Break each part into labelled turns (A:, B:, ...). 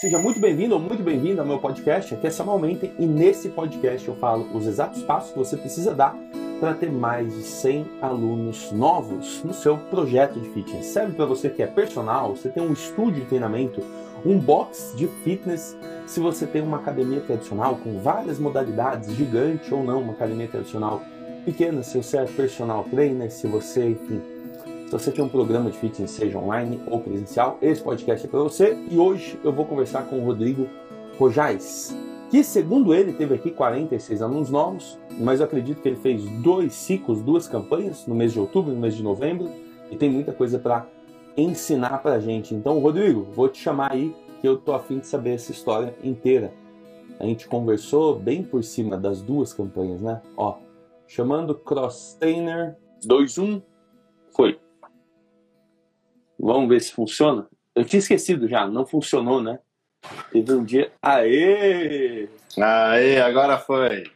A: Seja muito bem-vindo ou muito bem-vinda ao meu podcast. Aqui é Samuel Menten e nesse podcast eu falo os exatos passos que você precisa dar para ter mais de 100 alunos novos no seu projeto de fitness. Serve para você que é personal, você tem um estúdio de treinamento, um box de fitness, se você tem uma academia tradicional com várias modalidades, gigante ou não, uma academia tradicional pequena, se você é personal trainer, se você, enfim, se você tem um programa de fitness, seja online ou presencial, esse podcast é para você. E hoje eu vou conversar com o Rodrigo Rojais, que segundo ele teve aqui 46 alunos novos, mas eu acredito que ele fez dois ciclos, duas campanhas no mês de outubro e no mês de novembro, e tem muita coisa para ensinar para a gente. Então, Rodrigo, vou te chamar aí que eu tô afim de saber essa história inteira. A gente conversou bem por cima das duas campanhas, né? Ó, chamando Cross Trainer 2-1, foi. Vamos ver se funciona. Eu tinha esquecido já, não funcionou, né? Teve um dia. Aê!
B: Aê, agora foi.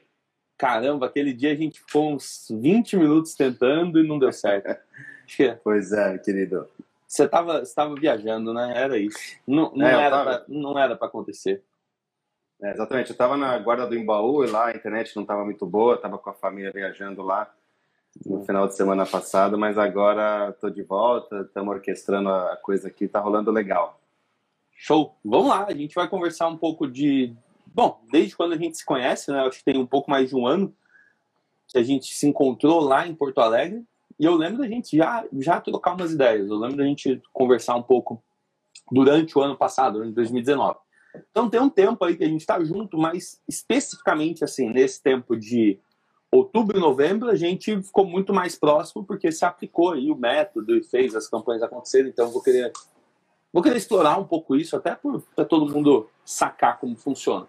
A: Caramba, aquele dia a gente ficou uns 20 minutos tentando e não deu certo.
B: pois é, querido.
A: Você estava você viajando, né? Era isso. Não, não, é, era, tava... pra, não era pra acontecer.
B: É, exatamente. Eu estava na guarda do Embaú e lá a internet não estava muito boa, estava com a família viajando lá no final de semana passado, mas agora estou de volta, estamos orquestrando a coisa aqui, está rolando legal.
A: Show! Vamos lá, a gente vai conversar um pouco de. Bom, desde quando a gente se conhece, né? Acho que tem um pouco mais de um ano que a gente se encontrou lá em Porto Alegre. E eu lembro da gente já, já trocar umas ideias. Eu lembro da gente conversar um pouco durante o ano passado, em 2019. Então tem um tempo aí que a gente está junto, mas especificamente assim, nesse tempo de outubro e novembro, a gente ficou muito mais próximo porque se aplicou aí o método e fez as campanhas acontecerem. Então vou querer, vou querer explorar um pouco isso, até para todo mundo sacar como funciona.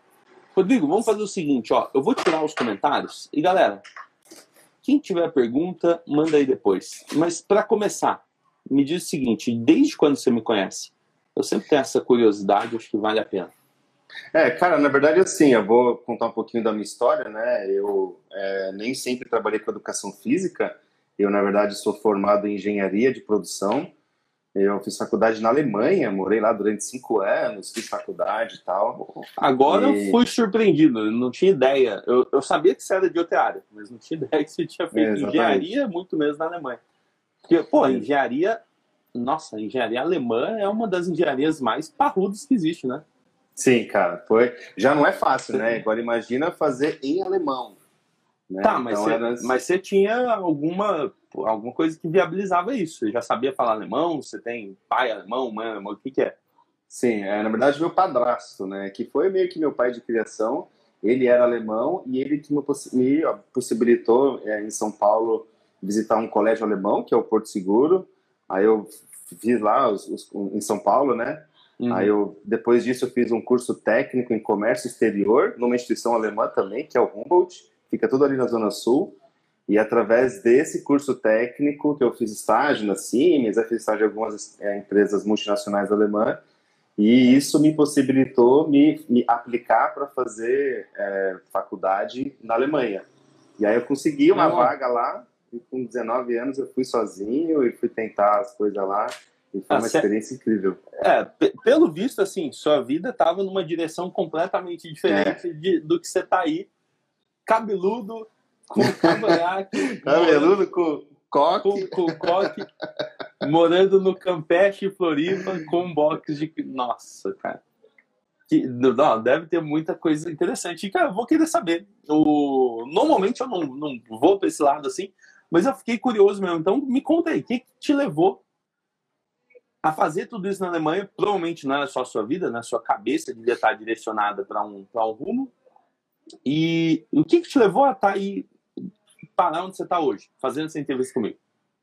A: Rodrigo, vamos fazer o seguinte, ó, eu vou tirar os comentários e galera, quem tiver pergunta, manda aí depois. Mas para começar, me diz o seguinte, desde quando você me conhece? Eu sempre tenho essa curiosidade, acho que vale a pena.
B: É, cara, na verdade, assim, eu vou contar um pouquinho da minha história, né? Eu é, nem sempre trabalhei com educação física. Eu, na verdade, sou formado em engenharia de produção. Eu fiz faculdade na Alemanha, morei lá durante cinco anos, fiz faculdade e tal.
A: Agora e... eu fui surpreendido, não tinha ideia. Eu, eu sabia que você era de outra área, mas não tinha ideia que você tinha feito é, engenharia, muito mesmo na Alemanha. Porque, pô, engenharia, nossa, engenharia alemã é uma das engenharias mais parrudas que existe, né?
B: Sim, cara, foi. Já não é fácil, né? Agora imagina fazer em alemão.
A: Né? Tá, mas, então, você, era... mas você tinha alguma, alguma coisa que viabilizava isso. Você já sabia falar alemão? Você tem pai alemão, mãe alemão? O que, que é?
B: Sim, é, na verdade, meu padrasto, né? Que foi meio que meu pai de criação. Ele era alemão e ele me possibilitou é, em São Paulo visitar um colégio alemão, que é o Porto Seguro. Aí eu fiz lá os, os, em São Paulo, né? Uhum. Aí eu, depois disso, eu fiz um curso técnico em comércio exterior, numa instituição alemã também, que é o Humboldt, fica tudo ali na Zona Sul. E através desse curso técnico, que eu fiz estágio na Siemens, eu fiz estágio em algumas é, empresas multinacionais alemãs, e isso me possibilitou me, me aplicar para fazer é, faculdade na Alemanha. E aí eu consegui uma vaga lá, e com 19 anos eu fui sozinho e fui tentar as coisas lá. E foi ah, uma experiência incrível.
A: É, pelo visto, assim, sua vida estava numa direção completamente diferente é. de, do que você está aí. Cabeludo, com cavanhaque.
B: Cabeludo com coque.
A: Com, com coque. morando no Campeche, Floripa, com um box de. Nossa, cara. Que, não, deve ter muita coisa interessante. E, cara, eu vou querer saber. O, normalmente eu não, não vou para esse lado assim, mas eu fiquei curioso mesmo. Então, me conta aí, o que, que te levou a fazer tudo isso na Alemanha, provavelmente não era só a sua vida, né? Sua cabeça devia estar direcionada para um, um rumo. E o que, que te levou a estar tá aí, parar onde você está hoje, fazendo essa entrevista comigo?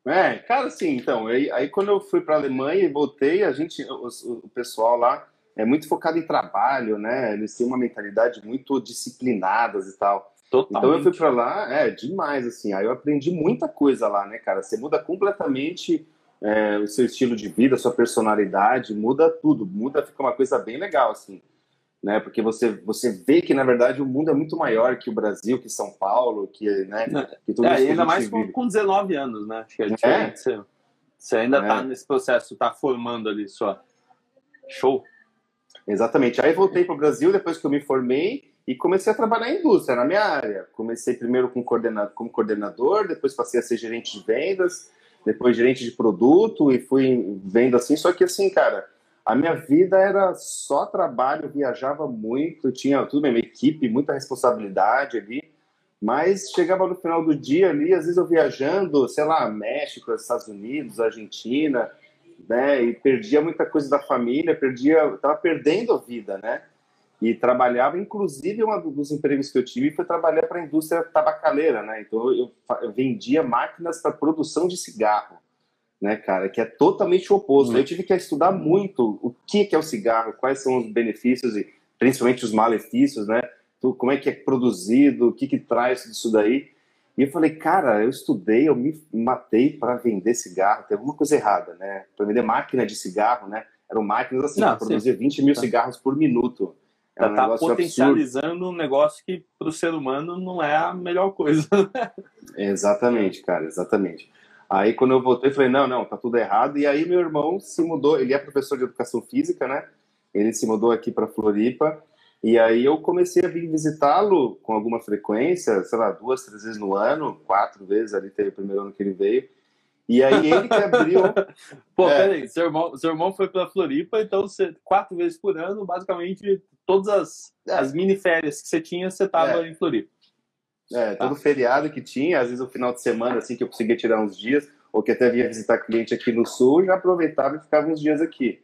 B: É, cara, sim, então, aí, aí quando eu fui para a Alemanha e voltei, a gente, o, o, pessoal lá é muito focado em trabalho, né? Eles têm uma mentalidade muito disciplinadas e tal. Totalmente. Então eu fui para lá, é, demais, assim, aí eu aprendi muita coisa lá, né, cara? Você muda completamente é, o seu estilo de vida, a sua personalidade, muda tudo, muda, fica uma coisa bem legal, assim, né? Porque você, você vê que, na verdade, o mundo é muito maior que o Brasil, que São Paulo, que, né?
A: Que tudo é, ainda mais com, com 19 anos, né? Acho que é, é. diferente. É. Você, você ainda está é. nesse processo, está formando ali só. Show.
B: Exatamente. Aí voltei para o Brasil depois que eu me formei e comecei a trabalhar em indústria, na minha área. Comecei primeiro com como coordenador, depois passei a ser gerente de vendas, depois gerente de produto e fui vendo assim. Só que assim, cara, a minha vida era só trabalho, viajava muito, tinha tudo minha equipe, muita responsabilidade ali. Mas chegava no final do dia ali, às vezes eu viajando, sei lá, México, Estados Unidos, Argentina, né? E perdia muita coisa da família, perdia, tava perdendo a vida, né? E trabalhava, inclusive, um dos empregos que eu tive foi trabalhar para a indústria tabacaleira, né? Então eu, eu vendia máquinas para produção de cigarro, né, cara? Que é totalmente o oposto. Uhum. Eu tive que estudar muito o que é o cigarro, quais são os benefícios e principalmente os malefícios, né? como é que é produzido, o que que traz disso daí. E eu falei, cara, eu estudei, eu me matei para vender cigarro, tem alguma coisa errada, né? Para vender máquina de cigarro, né? Eram máquinas assim, Não, produzir 20 mil tá. cigarros por minuto.
A: É um tá potencializando absurdo. um negócio que para o ser humano não é a melhor coisa.
B: exatamente, cara, exatamente. Aí quando eu voltei, falei, não, não, tá tudo errado. E aí meu irmão se mudou, ele é professor de educação física, né? Ele se mudou aqui para Floripa e aí eu comecei a vir visitá-lo com alguma frequência, sei lá, duas, três vezes no ano, quatro vezes ali teve o primeiro ano que ele veio. E aí ele que abriu.
A: Pô, é... peraí, seu irmão, seu irmão foi para Floripa, então você, quatro vezes por ano, basicamente todas as, é. as mini férias que você tinha, você estava é. em Floripa.
B: É, todo ah. feriado que tinha, às vezes o final de semana, assim, que eu conseguia tirar uns dias, ou que até vinha visitar cliente aqui no sul, já aproveitava e ficava uns dias aqui.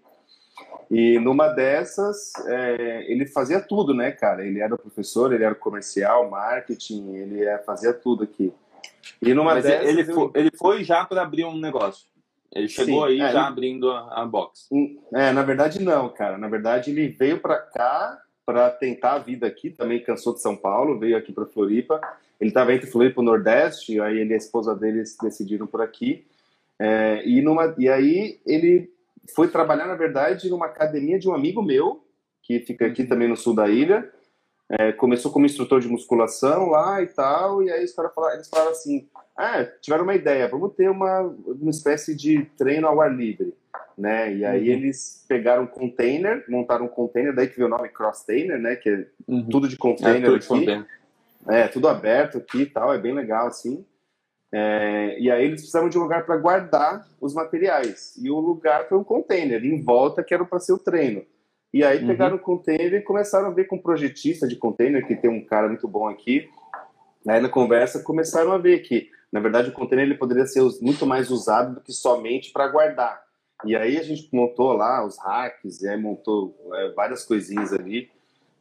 B: E numa dessas, é, ele fazia tudo, né, cara? Ele era professor, ele era comercial, marketing, ele é, fazia tudo aqui.
A: E numa Mas dessas, ele, eu... foi, ele foi já para abrir um negócio. Ele chegou Sim, aí é, já ele... abrindo a, a box.
B: Hum, é, na verdade não, cara. Na verdade ele veio para cá para tentar a vida aqui, também cansou de São Paulo, veio aqui para Floripa. Ele estava entre Floripa e o Nordeste, aí ele e a esposa dele decidiram por aqui. É, e, numa, e aí ele foi trabalhar, na verdade, numa academia de um amigo meu, que fica aqui uhum. também no sul da ilha. É, começou como instrutor de musculação lá e tal, e aí os caras falaram, eles falaram assim, ah, tiveram uma ideia, vamos ter uma, uma espécie de treino ao ar livre, né? E aí uhum. eles pegaram um container, montaram um container, daí que veio o nome Cross Trainer, né? Que é uhum. tudo de container é, tudo aqui. De container. É, tudo aberto aqui e tal, é bem legal assim. É, e aí eles precisavam de um lugar para guardar os materiais. E o lugar foi um container em volta que era para ser o treino. E aí uhum. pegaram o container e começaram a ver com um projetista de container, que tem um cara muito bom aqui. Aí na conversa começaram a ver que, na verdade, o container ele poderia ser muito mais usado do que somente para guardar. E aí a gente montou lá os hacks, e aí montou é, várias coisinhas ali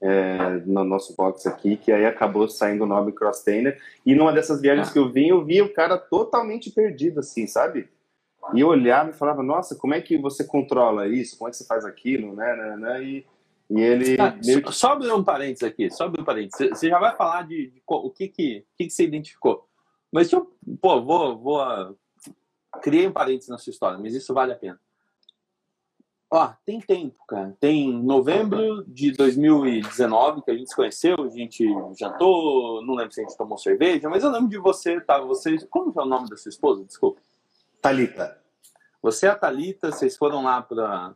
B: é, no nosso box aqui, que aí acabou saindo o nome Crosstainer. E numa dessas viagens ah. que eu vim, eu vi o cara totalmente perdido, assim, sabe? E eu olhava e falava, nossa, como é que você controla isso? Como é que você faz aquilo, né? né, né? E, e ele. Ah,
A: meio que... Só abrir um parênteses aqui, só abrir um parênteses. Você já vai falar de, de o que que, que que você identificou. Mas deixa eu. Pô, vou. vou criei um parênteses na sua história, mas isso vale a pena. Ó, tem tempo, cara. Tem novembro de 2019 que a gente se conheceu, a gente jantou, não lembro se a gente tomou cerveja, mas eu lembro de você, tá? Você, como é o nome da sua esposa? Desculpa.
B: Talita.
A: Você e a Talita, vocês foram lá para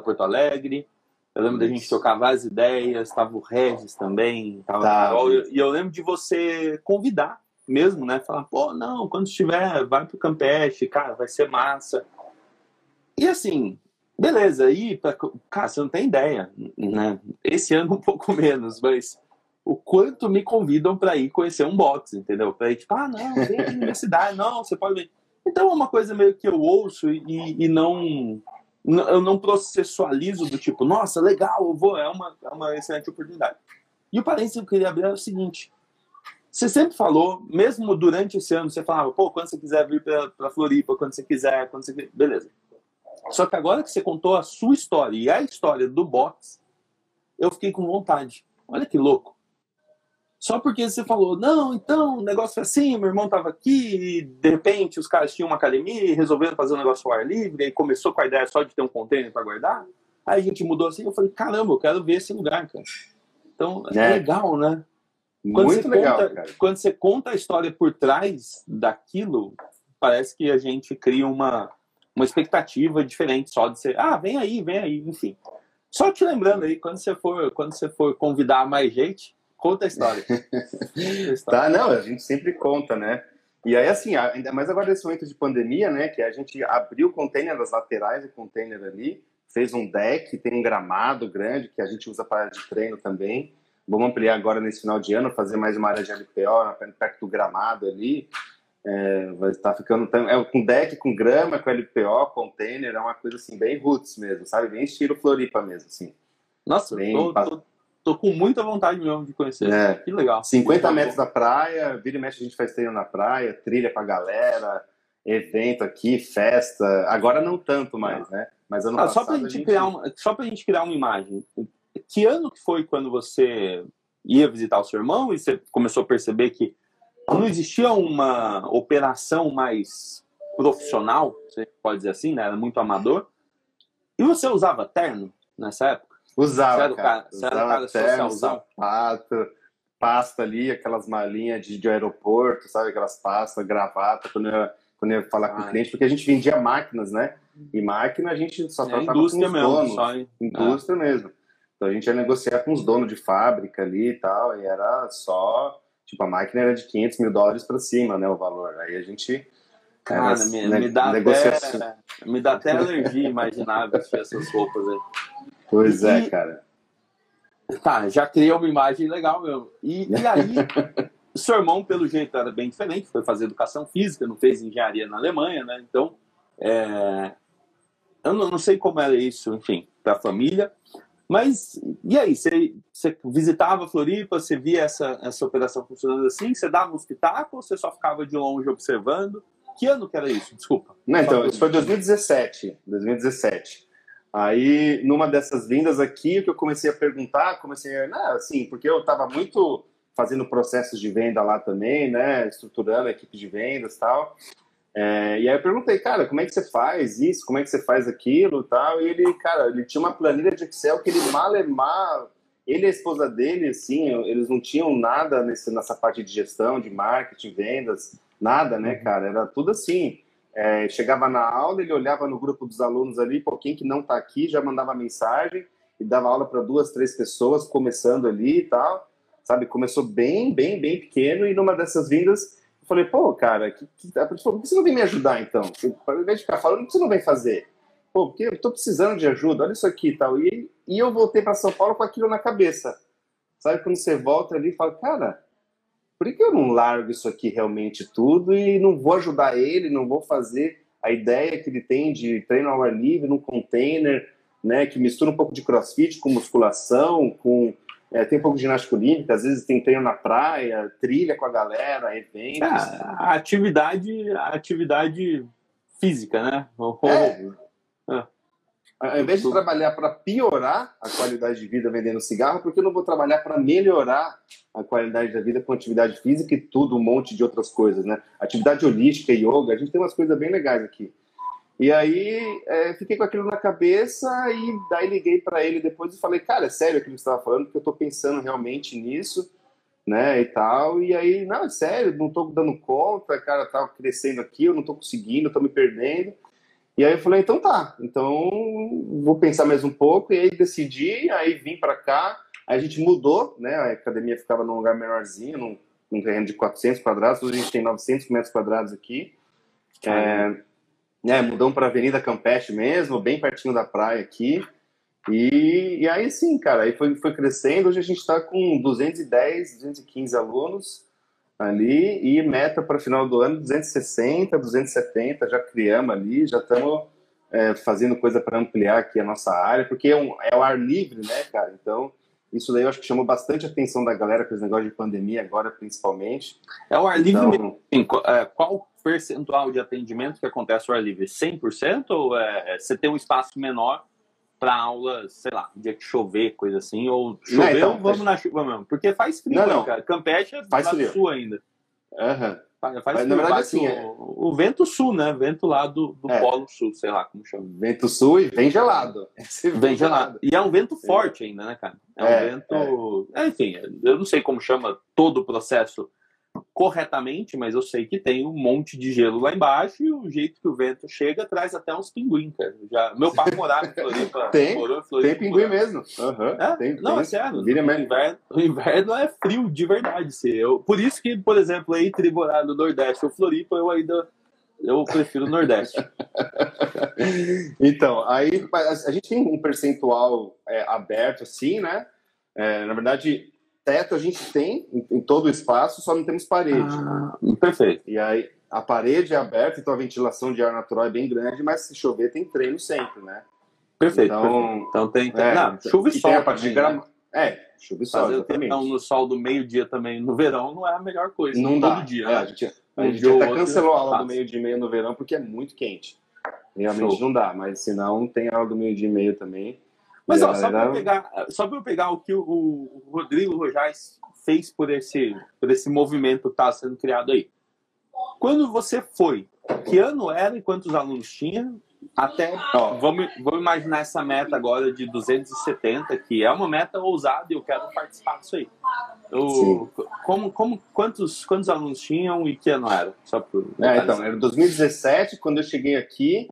A: Porto Alegre. Eu lembro Isso. da gente trocar várias ideias, estava o Regis também, tava tá. Carol, e eu lembro de você convidar mesmo, né? Falar, pô, não, quando estiver, vai pro Campeche, cara, vai ser massa. E assim, Beleza, aí, pra, cara, você não tem ideia, né? Esse ano um pouco menos, mas o quanto me convidam para ir conhecer um box, entendeu? Para ir, tipo, ah, não, vem aqui na minha cidade, não, você pode vir. Então é uma coisa meio que eu ouço e, e não. Eu não processualizo do tipo, nossa, legal, eu vou, é uma, é uma excelente oportunidade. E o parênteses que eu queria abrir é o seguinte: você sempre falou, mesmo durante esse ano, você falava, pô, quando você quiser vir para Floripa, quando você quiser, quando você quiser. Beleza. Só que agora que você contou a sua história e a história do box, eu fiquei com vontade. Olha que louco. Só porque você falou, não, então, o negócio foi assim, meu irmão estava aqui, e de repente os caras tinham uma academia e resolveram fazer um negócio ao ar livre, e começou com a ideia só de ter um container para guardar. Aí a gente mudou assim, eu falei, caramba, eu quero ver esse lugar, cara. Então, é, é legal, né? Quando
B: Muito legal,
A: conta,
B: cara.
A: Quando você conta a história por trás daquilo, parece que a gente cria uma, uma expectativa diferente só de ser, ah, vem aí, vem aí, enfim. Só te lembrando aí, quando você for, quando você for convidar mais gente, conta a história.
B: tá, não, a gente sempre conta, né? E aí, assim, ainda mais agora nesse momento de pandemia, né? Que a gente abriu o container das laterais do container ali, fez um deck, tem um gramado grande que a gente usa para de treino também. Vamos ampliar agora nesse final de ano, fazer mais uma área de LPO perto do gramado ali. É, vai estar ficando é, com deck, com grama, com LPO, container, é uma coisa assim, bem roots mesmo, sabe? Bem estilo Floripa mesmo, assim.
A: Nossa, bem, tô, tô, tô, com muita vontade mesmo de conhecer. É, que legal.
B: 50 metros da praia, vira e mexe a gente faz treino na praia, trilha pra galera, evento aqui, festa. Agora não tanto mais, né? Mas ano ah,
A: passado, só pra gente, gente... Criar uma, só pra gente criar uma imagem. Que ano que foi quando você ia visitar o seu irmão e você começou a perceber que não existia uma operação mais profissional, você pode dizer assim, né? Era muito amador. E você usava terno nessa época?
B: Usava, cara. usava terno, sapato, pasta ali, aquelas malinhas de, de aeroporto, sabe? Aquelas pastas, gravata, quando eu, quando eu ia falar ah, com o cliente, porque a gente vendia máquinas, né? E máquina a gente só é, tratava com os mesmo, donos. Só. Indústria ah. mesmo. Então a gente ia negociar com os donos de fábrica ali e tal, e era só Tipo, a máquina era de 500 mil dólares para cima, né, o valor. Aí a gente...
A: Cara, era, me, né, me, dá até, me dá até alergia imaginar vestir essas roupas aí.
B: Pois é, cara.
A: Tá, já criei uma imagem legal mesmo. E, e aí, seu irmão, pelo jeito, era bem diferente, foi fazer educação física, não fez engenharia na Alemanha, né? Então, é... eu não, não sei como era isso, enfim, para a família, mas, e aí, você, você visitava a Floripa, você via essa, essa operação funcionando assim, você dava um espetáculo ou você só ficava de longe observando? Que ano que era isso? Desculpa.
B: Não, então, isso foi 2017, 2017. Aí, numa dessas vindas aqui, o que eu comecei a perguntar, comecei a, não, assim, porque eu estava muito fazendo processos de venda lá também, né, estruturando a equipe de vendas e tal. É, e aí eu perguntei, cara, como é que você faz isso? Como é que você faz aquilo tal? E ele, cara, ele tinha uma planilha de Excel que ele malemar, ele e a esposa dele, assim, eles não tinham nada nesse, nessa parte de gestão, de marketing, vendas, nada, né, uhum. cara? Era tudo assim. É, chegava na aula, ele olhava no grupo dos alunos ali, pô, quem que não tá aqui, já mandava mensagem e dava aula para duas, três pessoas, começando ali e tal, sabe? Começou bem, bem, bem pequeno e numa dessas vindas falei, pô, cara, que, que, a por que você não vem me ajudar então? Ao invés de ficar falando, por que você não vem fazer? Pô, porque eu tô precisando de ajuda, olha isso aqui e tal. E, e eu voltei para São Paulo com aquilo na cabeça. Sabe quando você volta ali e fala, cara, por que eu não largo isso aqui realmente tudo e não vou ajudar ele, não vou fazer a ideia que ele tem de treino ao ar livre, num container, né, que mistura um pouco de crossfit com musculação, com é, tem um pouco de ginástica olímpica, às vezes tem treino na praia, trilha com a galera, eventos. É,
A: a atividade, a atividade física, né?
B: É. é. Ao invés de trabalhar para piorar a qualidade de vida vendendo cigarro, porque eu não vou trabalhar para melhorar a qualidade da vida com atividade física e tudo, um monte de outras coisas, né? Atividade holística, yoga, a gente tem umas coisas bem legais aqui. E aí é, fiquei com aquilo na cabeça e daí liguei para ele depois e falei, cara, é sério aquilo que você estava falando, porque eu estou pensando realmente nisso, né, e tal. E aí, não, é sério, não estou dando conta, cara, tá crescendo aqui, eu não estou conseguindo, estou me perdendo. E aí eu falei, então tá, então vou pensar mais um pouco. E aí decidi, aí vim para cá, aí a gente mudou, né, a academia ficava num lugar menorzinho, num, num terreno de 400 quadrados, hoje a gente tem 900 metros quadrados aqui. É, né, mudamos para a Avenida Campeche mesmo, bem pertinho da praia aqui. E, e aí sim, cara, aí foi, foi crescendo. Hoje a gente está com 210, 215 alunos ali e meta para final do ano 260, 270. Já criamos ali, já estamos é, fazendo coisa para ampliar aqui a nossa área, porque é, um, é o ar livre, né, cara? Então isso daí eu acho que chamou bastante atenção da galera com esse negócio de pandemia agora, principalmente.
A: É o ar livre então... É, qual percentual de atendimento que acontece ao ar livre? 100% ou é, você tem um espaço menor para aulas, sei lá, dia que chover, coisa assim, ou chover, então, vamos na chuva mesmo? Porque faz frio, não, não. cara. Campeche é faz frio. sul ainda.
B: Uhum.
A: Faz, faz na verdade, assim, o, é... o, vento sul, né? Vento lá do, do é. Polo Sul, sei lá como chama.
B: Vento sul e vem gelado.
A: Vem gelado. E é um vento forte ainda, né, cara? É um é, vento. É. enfim, eu não sei como chama todo o processo corretamente, mas eu sei que tem um monte de gelo lá embaixo e o jeito que o vento chega traz até uns pinguim, cara. Já, meu pai morava em Floripa.
B: tem,
A: morou em
B: Floripa, tem pinguim mesmo. Uhum,
A: é?
B: tem,
A: não,
B: tem,
A: é sério.
B: Vira
A: o, inverno, o inverno é frio de verdade. Se eu, por isso que, por exemplo, entre morar no Nordeste ou Floripa, eu ainda eu prefiro o Nordeste.
B: então, aí a gente tem um percentual é, aberto assim, né? É, na verdade, teto a gente tem em, em, todo o espaço, só não temos parede.
A: Ah, perfeito.
B: E aí a parede é aberta, então a ventilação de ar natural é bem grande, mas se chover tem treino sempre, né?
A: Perfeito. Então, perfeito. então tem, tem é, não, chuva e sol.
B: Tem a parte de grama... É, chuva e sol. Fazer
A: então no sol do meio-dia também no verão não é a melhor coisa.
B: Não
A: todo
B: dá.
A: dia.
B: É, né? a gente, a gente até cancelou a aula do meio-dia e meio no verão porque é muito quente. Realmente Show. não dá, mas se não, tem aula do meio-dia e meio também.
A: Mas ó, só para eu pegar, só para eu pegar o que o, o Rodrigo Rojais fez por esse, por esse movimento que está sendo criado aí. Quando você foi, que ano era e quantos alunos tinha? Até, ó, vamos, vamos imaginar essa meta agora de 270, que é uma meta ousada e eu quero participar disso aí. Eu, como, como, quantos, quantos alunos tinham e que ano era? Só por,
B: é, então, era 2017, quando eu cheguei aqui,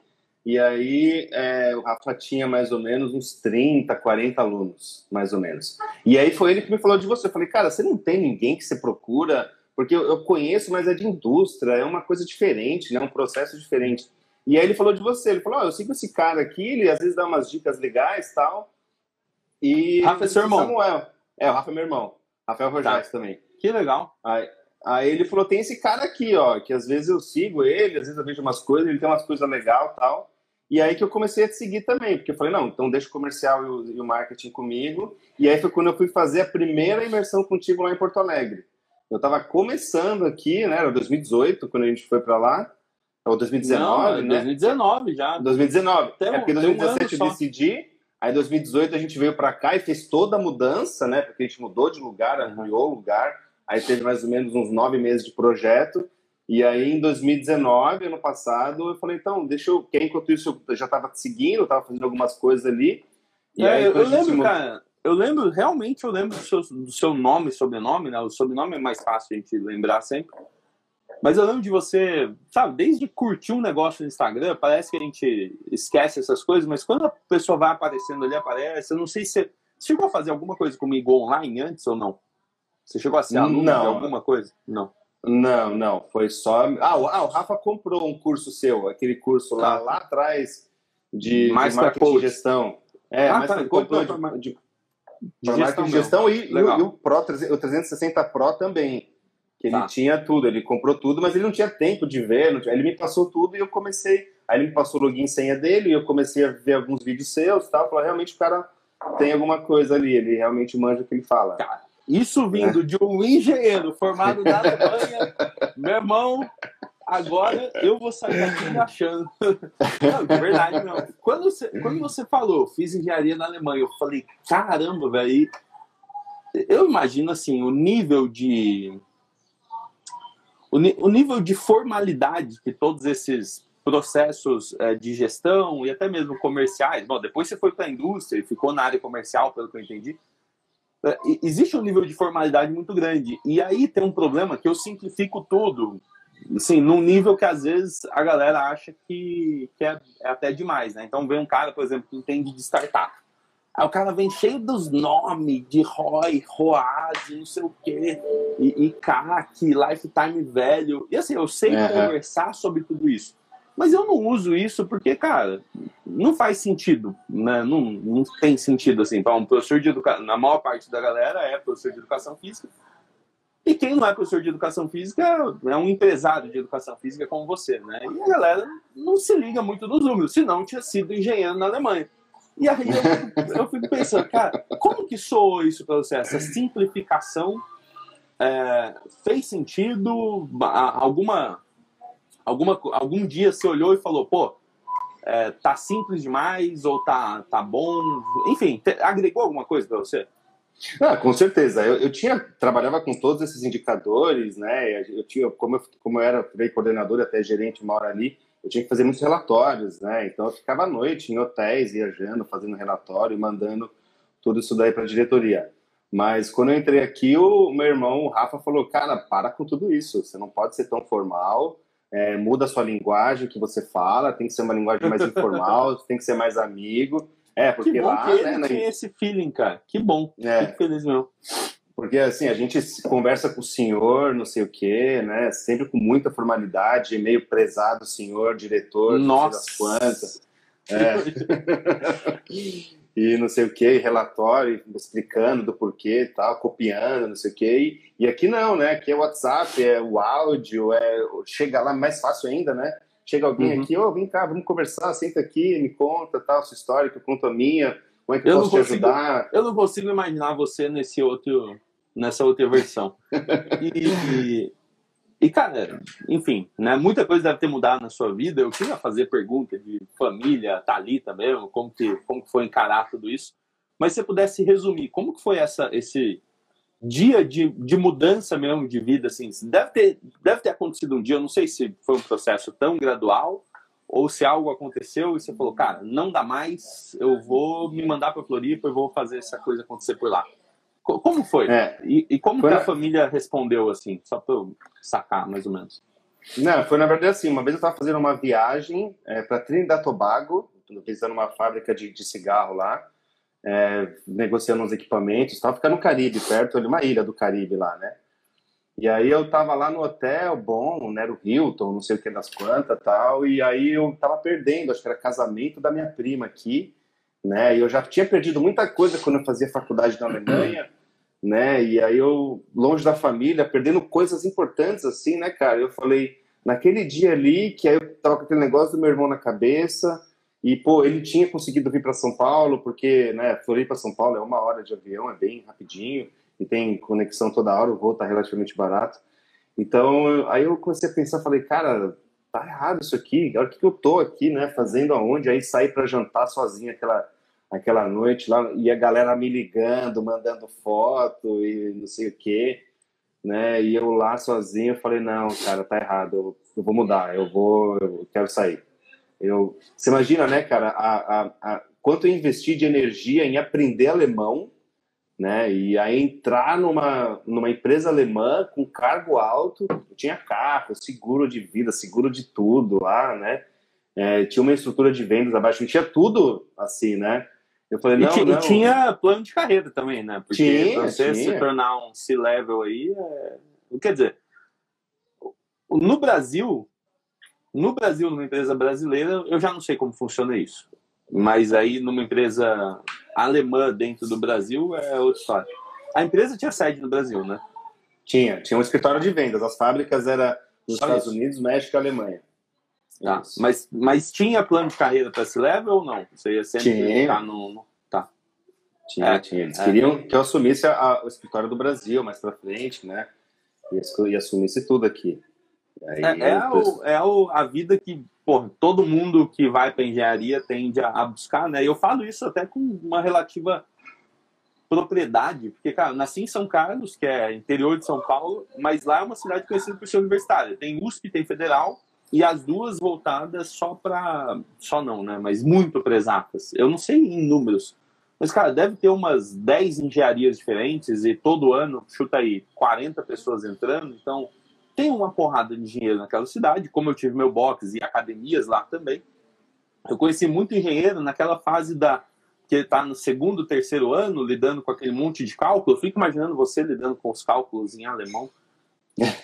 B: e aí é, o Rafa tinha mais ou menos uns 30, 40 alunos, mais ou menos. E aí foi ele que me falou de você. Eu falei, cara, você não tem ninguém que você procura? Porque eu, eu conheço, mas é de indústria, é uma coisa diferente, né? um processo diferente. E aí ele falou de você, ele falou, oh, eu sigo esse cara aqui, ele às vezes dá umas dicas legais tal. E
A: Rafa é seu irmão?
B: Samuel. É, o Rafa é meu irmão. Rafael Rogério tá. também.
A: Que legal.
B: Aí, aí ele falou, tem esse cara aqui, ó, que às vezes eu sigo ele, às vezes eu vejo umas coisas, ele tem umas coisas legais tal. E aí que eu comecei a te seguir também, porque eu falei, não, então deixa o comercial e o, e o, marketing comigo. E aí foi quando eu fui fazer a primeira imersão contigo lá em Porto Alegre. Eu estava começando aqui, né, era 2018, quando a gente foi para lá, ou 2019, não, né?
A: 2019 já.
B: 2019. Tem, é porque 2017 um eu decidi, aí 2018 a gente veio para cá e fez toda a mudança, né, porque a gente mudou de lugar, ampliou o lugar, aí teve mais ou menos uns nove meses de projeto, e aí, em 2019, ano passado, eu falei, então, deixa eu. Que enquanto isso eu já estava te seguindo, estava fazendo algumas coisas ali.
A: E é, aí, eu, eu lembro, cara, eu lembro, realmente eu lembro do seu, do seu nome e sobrenome, né? O sobrenome é mais fácil a gente lembrar sempre. Mas eu lembro de você, sabe, desde curtir um negócio no Instagram, parece que a gente esquece essas coisas, mas quando a pessoa vai aparecendo ali, aparece. Eu não sei se você, você chegou a fazer alguma coisa comigo online antes ou não? Você chegou a ser aluno não. de alguma coisa? Não.
B: Não, não, foi só. Ah, o, ah, o Rafa comprou um curso seu, aquele curso lá, ah. lá atrás de,
A: mais
B: de marketing e gestão. É, ah, mas tá, comprou de, de, de, gestão, gestão e, e, o, e, o Pro, o 360 Pro também. Que ele tá. tinha tudo, ele comprou tudo, mas ele não tinha tempo de ver. Tinha, ele me passou tudo e eu comecei. Aí ele me passou o login e senha dele, e eu comecei a ver alguns vídeos seus e tal. Falei, realmente o cara tem alguma coisa ali, ele realmente manja o que ele fala.
A: Cara, isso vindo de um engenheiro formado na Alemanha, meu irmão, agora eu vou sair daqui achando. Não, de verdade, não. Quando você, quando você falou, fiz engenharia na Alemanha, eu falei, caramba, velho. Eu imagino assim, o nível de. O, o nível de formalidade que todos esses processos é, de gestão e até mesmo comerciais. Bom, depois você foi para a indústria e ficou na área comercial, pelo que eu entendi. É, existe um nível de formalidade muito grande. E aí tem um problema que eu simplifico tudo, assim, num nível que às vezes a galera acha que, que é, é, até demais, né? Então vem um cara, por exemplo, que entende de startup. Aí o cara vem cheio dos nomes de ROI, ROAS, não sei o quê, e, e CAC, lifetime velho. E assim, eu sei uhum. conversar sobre tudo isso. Mas eu não uso isso porque, cara, não faz sentido, né? Não, não tem sentido assim. Para um professor de educação, na maior parte da galera é professor de educação física. E quem não é professor de educação física é um empresário de educação física como você, né? E a galera não se liga muito nos números, senão tinha sido engenheiro na Alemanha. E aí eu, eu fico pensando, cara, como que soou isso para você? Essa simplificação é, fez sentido? Alguma alguma, algum dia você olhou e falou, pô, é, tá simples demais ou tá, tá bom? Enfim, te, agregou alguma coisa para você?
B: Ah, com certeza. Eu, eu tinha trabalhava com todos esses indicadores, né? Eu tinha, como eu, como eu era coordenador até gerente uma hora ali, eu tinha que fazer muitos relatórios, né? Então eu ficava à noite em hotéis viajando, fazendo relatório, mandando tudo isso daí para a diretoria. Mas quando eu entrei aqui, o meu irmão, o Rafa, falou: Cara, para com tudo isso. Você não pode ser tão formal. É, muda a sua linguagem que você fala. Tem que ser uma linguagem mais informal. tem que ser mais amigo. É, porque
A: que bom
B: lá.
A: Que ele
B: né,
A: tem esse feeling, cara. Que bom. É. Fico feliz mesmo.
B: Porque assim, a gente conversa com o senhor, não sei o quê, né? Sempre com muita formalidade, meio prezado senhor, diretor,
A: Nossa.
B: das quantas. É. e não sei o que, relatório explicando do porquê tal, copiando, não sei o que. E aqui não, né? Aqui é o WhatsApp, é o áudio, é chega lá mais fácil ainda, né? Chega alguém uhum. aqui, ô, oh, vem cá, vamos conversar, senta aqui, me conta tal, sua história, que eu conto a minha, como é que eu, eu posso te consigo, ajudar.
A: Eu não consigo imaginar você nesse outro nessa outra versão. E, e, cara, enfim, né, muita coisa deve ter mudado na sua vida. Eu queria fazer pergunta de família, Thalita mesmo, como que, como que foi encarar tudo isso. Mas se você pudesse resumir, como que foi essa, esse dia de, de mudança mesmo de vida? Assim, deve, ter, deve ter acontecido um dia, eu não sei se foi um processo tão gradual ou se algo aconteceu e você falou, cara, não dá mais, eu vou me mandar para Floripa, eu vou fazer essa coisa acontecer por lá. Como foi? É. E, e, como que a família respondeu assim? Só para eu sacar, mais ou menos.
B: Não, foi na verdade assim. Uma vez eu estava fazendo uma viagem é, para Trinidad Tobago, visitando uma fábrica de, de cigarro lá, é, negociando uns equipamentos. Estava ficando no Caribe, perto de uma ilha do Caribe lá, né? E aí eu tava lá no hotel, bom, né, o Hilton, não sei o que das quantas tal, e aí eu tava perdendo, acho que era casamento da minha prima aqui, né, e eu já tinha perdido muita coisa quando eu fazia faculdade na Alemanha, né? E aí eu, longe da família, perdendo coisas importantes assim, né, cara? Eu falei, naquele dia ali, que aí eu tava com aquele negócio do meu irmão na cabeça, e, pô, ele tinha conseguido vir para São Paulo, porque, né, Floripa São Paulo é uma hora de avião, é bem rapidinho, e tem conexão toda hora, o voo tá relativamente barato. Então, aí eu comecei a pensar, falei, cara, tá errado isso aqui, olha o que eu tô aqui, né, fazendo aonde? Aí saí para jantar sozinho aquela aquela noite lá, e a galera me ligando, mandando foto e não sei o quê, né? E eu lá sozinho, falei, não, cara, tá errado, eu, eu vou mudar, eu vou, eu quero sair. Eu, você imagina, né, cara, a, a, a, quanto eu investi de energia em aprender alemão, né? E aí entrar numa, numa empresa alemã com cargo alto, eu tinha carro, seguro de vida, seguro de tudo lá, né? É, tinha uma estrutura de vendas abaixo, tinha tudo assim, né?
A: Eu falei, não, e, não. E tinha plano de carreira também, né? Porque tinha, você tinha. se tornar um C-level aí, é... quer dizer, no Brasil, no Brasil, numa empresa brasileira, eu já não sei como funciona isso. Mas aí, numa empresa alemã dentro do Brasil, é outra história. A empresa tinha sede no Brasil, né?
B: Tinha, tinha um escritório de vendas. As fábricas eram nos Só Estados isso. Unidos, México e Alemanha.
A: Tá. Mas, mas tinha plano de carreira para esse level ou não? Você ia sempre tinha. ficar no, no... Tá.
B: Tinha, é, tinha. Eles é. queriam que eu assumisse a, o escritório do Brasil mais para frente, né? E, e assumisse tudo aqui.
A: Aí, é, é, o, é o, a vida que porra, todo mundo que vai para engenharia tende a, a, buscar, né? E eu falo isso até com uma relativa propriedade, porque, cara, nasci em São Carlos, que é interior de São Paulo, mas lá é uma cidade conhecida por ser universitária. Tem USP, tem Federal, e as duas voltadas só para. Só não, né? Mas muito para exatas. Eu não sei em números. Mas, cara, deve ter umas 10 engenharias diferentes e todo ano, chuta aí, 40 pessoas entrando. Então, tem uma porrada de engenheiro naquela cidade. Como eu tive meu box e academias lá também. Eu conheci muito engenheiro naquela fase da que ele está no segundo, terceiro ano, lidando com aquele monte de cálculo. Eu fico imaginando você lidando com os cálculos em alemão.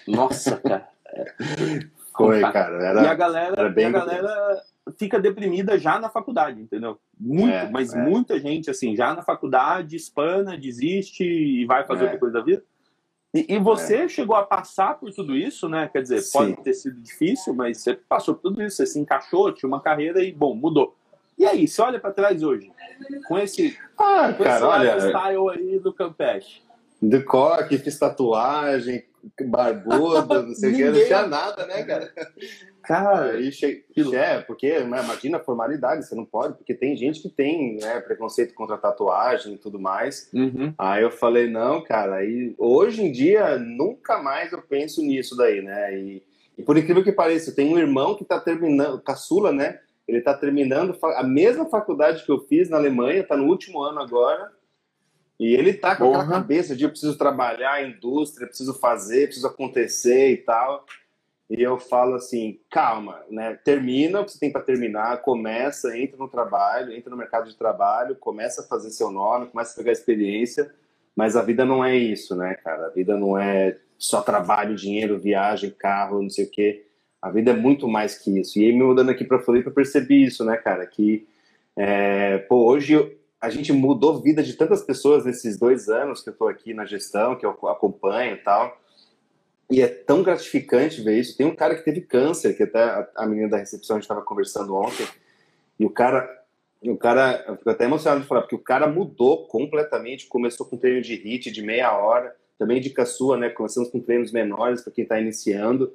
A: Nossa, cara.
B: Foi, cara. Era,
A: e a galera, era bem a galera fica deprimida já na faculdade, entendeu? Muito, é, mas é. muita gente, assim, já na faculdade, espana, desiste e vai fazer é. outra coisa da vida. E, e você é. chegou a passar por tudo isso, né? Quer dizer, Sim. pode ter sido difícil, mas você passou por tudo isso, você se encaixou, tinha uma carreira e, bom, mudou. E aí, você olha para trás hoje, com esse,
B: ah, com cara, esse olha,
A: style aí do Campeche.
B: Do coque, fiz tatuagem, barbudo, não sei o que, não tinha nada, né, cara? Cara, aí che... é, porque né, imagina a formalidade, você não pode, porque tem gente que tem né, preconceito contra tatuagem e tudo mais.
A: Uhum.
B: Aí eu falei, não, cara, aí hoje em dia nunca mais eu penso nisso daí, né? E, e por incrível que pareça, eu tenho um irmão que tá terminando, caçula, né? Ele tá terminando a mesma faculdade que eu fiz na Alemanha, tá no último ano agora. E ele tá com aquela cabeça de eu preciso trabalhar a indústria, preciso fazer, preciso acontecer e tal. E eu falo assim, calma, né? Termina o que você tem para terminar, começa, entra no trabalho, entra no mercado de trabalho, começa a fazer seu nome, começa a pegar experiência, mas a vida não é isso, né, cara? A vida não é só trabalho, dinheiro, viagem, carro, não sei o quê. A vida é muito mais que isso. E aí, me mudando aqui para Floripa, eu percebi isso, né, cara? Que, é, pô, hoje a gente mudou a vida de tantas pessoas nesses dois anos que eu estou aqui na gestão, que eu acompanho e tal. E é tão gratificante ver isso. Tem um cara que teve câncer, que até a menina da recepção a gente estava conversando ontem, e o cara, o cara, eu fico até emocionado de falar, porque o cara mudou completamente, começou com treino de HIIT de meia hora, também dica sua, né? Começamos com treinos menores para quem está iniciando.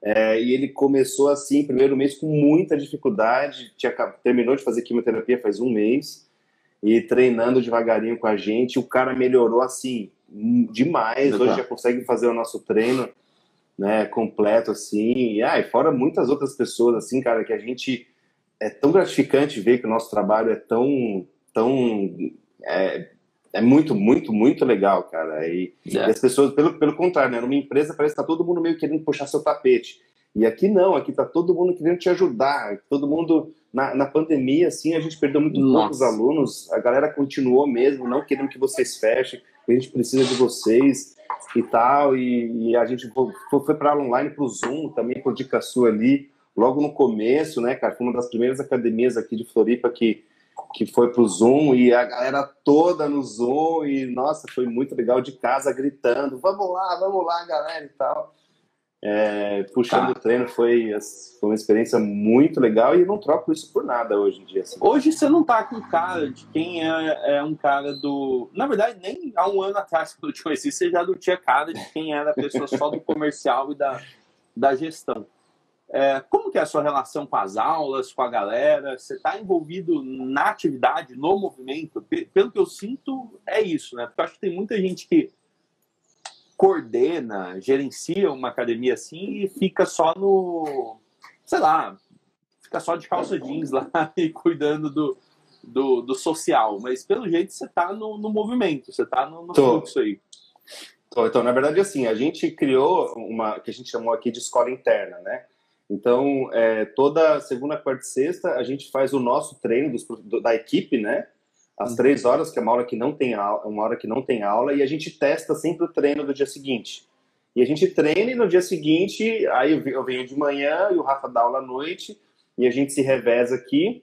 B: É, e ele começou assim, primeiro mês, com muita dificuldade, tinha, terminou de fazer quimioterapia faz um mês, e treinando devagarinho com a gente. O cara melhorou assim demais. Hoje já consegue fazer o nosso treino né, completo assim. E, ah, e fora muitas outras pessoas assim, cara, que a gente é tão gratificante ver que o nosso trabalho é tão tão é, é muito, muito, muito legal, cara. E, é. e, as pessoas, pelo, pelo contrário, né? Numa empresa parece que tá todo mundo meio querendo puxar seu tapete. E aqui não, aqui tá todo mundo querendo te ajudar, todo mundo na, na pandemia, assim, a gente perdeu muito Nossa. poucos alunos, a galera continuou mesmo, não querendo que vocês fechem, a gente precisa de vocês e tal, e, e a gente foi, foi para online, para o Zoom, também por dica sua ali, logo no começo, né, cara, foi uma das primeiras academias aqui de Floripa que, que foi para o Zoom, e a galera toda no Zoom, e nossa, foi muito legal, de casa gritando, vamos lá, vamos lá, galera, e tal é, puxando tá. o treino foi, foi uma experiência muito legal e eu não troco isso por nada hoje em dia. Assim.
A: Hoje você não tá com cara de quem é, é, um cara do. Na verdade, nem há um ano atrás que eu te conheci, você já não tinha cara de quem era a pessoa só do comercial e da, da gestão. É, como que é a sua relação com as aulas, com a galera? Você está envolvido na atividade, no movimento? Pelo que eu sinto, é isso, né? Porque eu acho que tem muita gente que coordena, gerencia uma academia assim e fica só no, sei lá, fica só de calça jeans lá e cuidando do, do, do social. Mas pelo jeito você está no, no, movimento, você está no, no fluxo aí.
B: Tô, então, na verdade, assim, a gente criou uma que a gente chamou aqui de escola interna, né? Então, é, toda segunda, quarta e sexta, a gente faz o nosso treino dos, da equipe, né? Às uhum. três horas, que é uma hora que não tem aula, uma hora que não tem aula, e a gente testa sempre o treino do dia seguinte. E a gente treina e no dia seguinte, aí eu venho de manhã e o Rafa dá aula à noite, e a gente se reveza aqui.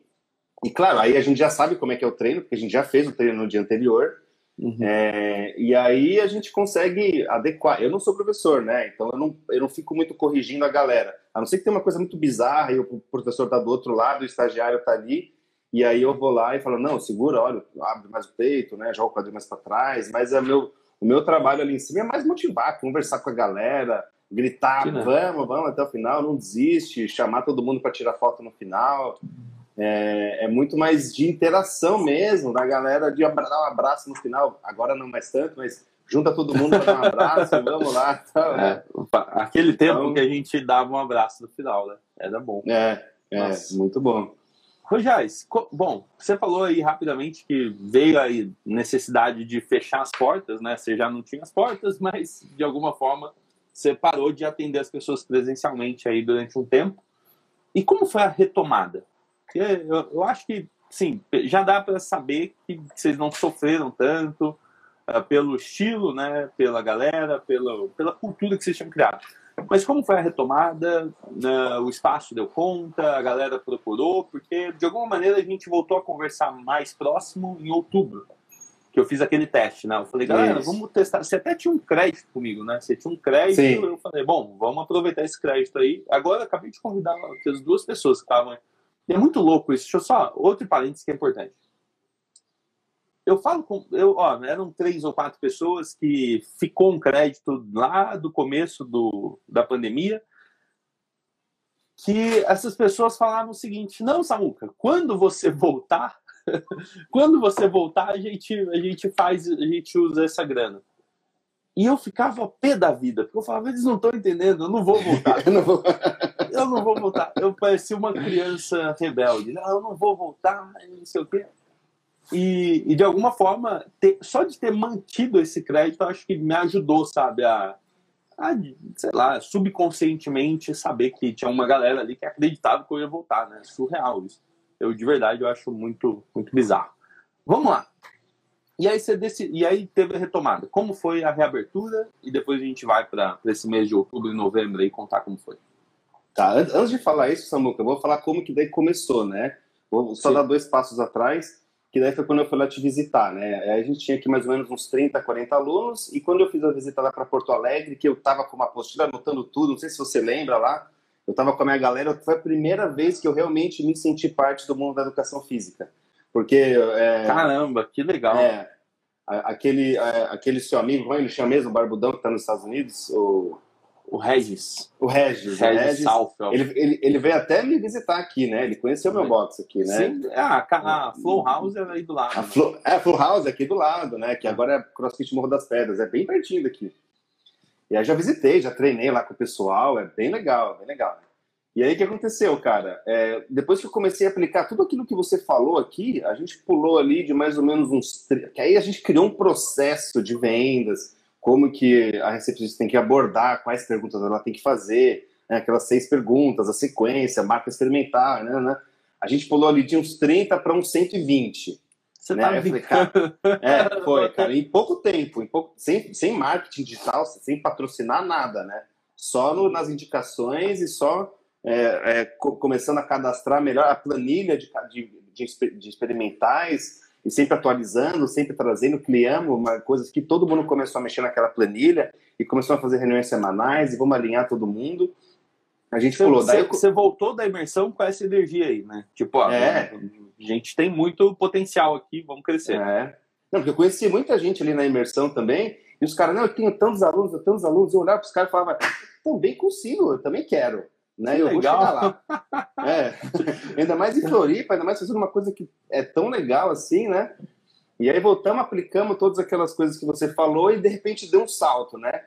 B: E claro, aí a gente já sabe como é que é o treino, porque a gente já fez o treino no dia anterior. Uhum. É, e aí a gente consegue adequar. Eu não sou professor, né? Então eu não, eu não fico muito corrigindo a galera. A não ser que tenha uma coisa muito bizarra e o professor está do outro lado, o estagiário está ali e aí eu vou lá e falo, não, segura, olha, abre mais o peito, né? Joga o quadril mais para trás. Mas é meu, o meu trabalho ali em cima é mais motivar, conversar com a galera, gritar, vamos, vamos até o final, não desiste, chamar todo mundo para tirar foto no final. É, é, muito mais de interação mesmo, da galera de dar um abraço no final. Agora não mais tanto, mas junta todo mundo para dar um abraço, vamos lá. Tá,
A: é, aquele tempo então, que a gente dava um abraço no final, né? Era bom.
B: É, é muito bom.
A: Rojais, bom, você falou aí rapidamente que veio aí necessidade de fechar as portas, né? Você já não tinha as portas, mas de alguma forma você parou de atender as pessoas presencialmente aí durante um tempo. E como foi a retomada? Eu, eu acho que, sim, já dá para saber que vocês não sofreram tanto uh, pelo estilo, né? Pela galera, pela, pela cultura que vocês tinham criado. Mas como foi a retomada? O espaço deu conta? A galera procurou? Porque de alguma maneira a gente voltou a conversar mais próximo em outubro, que eu fiz aquele teste, né? Eu falei, galera, Isso. vamos testar. Você até tinha um crédito comigo, né? Você tinha um crédito. Sim. Eu falei, bom, vamos aproveitar esse crédito aí. Agora acabei de convidar as duas pessoas que estavam. É muito louco isso. Deixa eu só outro parênteses que é importante eu falo com. Eu, ó, eram três ou quatro pessoas que ficou um crédito lá do começo do, da pandemia. Que essas pessoas falavam o seguinte: não, Samuca, quando você voltar, quando você voltar, a gente, a gente faz, a gente usa essa grana. E eu ficava pé da vida, porque eu falava, eles não estão entendendo, eu não vou voltar. eu, não vou... eu não vou voltar. Eu parecia uma criança rebelde. eu não vou voltar, não sei o quê. E, e de alguma forma, ter, só de ter mantido esse crédito, acho que me ajudou, sabe, a, a, sei lá, subconscientemente saber que tinha uma galera ali que acreditava que eu ia voltar, né? Surreal isso. Eu, de verdade, eu acho muito, muito bizarro. Vamos lá. E aí, você decide, e aí teve a retomada. Como foi a reabertura? E depois a gente vai para esse mês de outubro e novembro e contar como foi.
B: Tá, antes de falar isso, Samuca, eu vou falar como que daí começou, né? Vou só Sim. dar dois passos atrás, que daí foi quando eu fui lá te visitar, né? A gente tinha aqui mais ou menos uns 30, 40 alunos, e quando eu fiz a visita lá para Porto Alegre, que eu tava com uma apostila anotando tudo, não sei se você lembra lá, eu tava com a minha galera, foi a primeira vez que eu realmente me senti parte do mundo da educação física. Porque. É,
A: Caramba, que legal.
B: É, aquele, é, aquele seu amigo, como ele chama mesmo, o Barbudão, que está nos Estados Unidos, o,
A: o Regis.
B: O Regis. Regis, Regis ele, ele, ele, veio até me visitar aqui, né? Ele conheceu meu box aqui, né?
A: Sim, ah, a Flow House é aí do lado.
B: A Flow, é, a Flow House é aqui do lado, né? Que agora é CrossFit Morro das Pedras, é bem pertinho daqui. E aí já visitei, já treinei lá com o pessoal, é bem legal, bem legal. E aí o que aconteceu, cara? É, depois que eu comecei a aplicar tudo aquilo que você falou aqui, a gente pulou ali de mais ou menos uns. Que aí a gente criou um processo de vendas, como que a recepcionista tem que abordar, quais perguntas ela tem que fazer, né? aquelas seis perguntas, a sequência, a marca experimental, né, né? A gente pulou ali de uns 30 para uns 120. Você né? tá eu falei, cara, é, foi, cara, em pouco tempo, em pouco, sem, sem marketing digital, sem patrocinar nada, né? Só no, nas indicações e só é, é, começando a cadastrar melhor a planilha de, de, de, de, experimentais e sempre atualizando, sempre trazendo, criamos uma coisa que todo mundo começou a mexer naquela planilha e começou a fazer reuniões semanais e vamos alinhar todo mundo. A gente
A: você,
B: falou,
A: daí você voltou da imersão com essa energia aí, né? Tipo, ó, é. a gente tem muito potencial aqui, vamos crescer.
B: É. Não, porque eu conheci muita gente ali na imersão também, e os caras, não, eu tenho tantos alunos, eu tenho tantos alunos, eu olhava para os caras e falava, também consigo, eu também quero né? eu legal. vou chegar lá. É. ainda mais em Floripa, ainda mais fazendo uma coisa que é tão legal assim, né? E aí voltamos, aplicamos todas aquelas coisas que você falou e de repente deu um salto, né?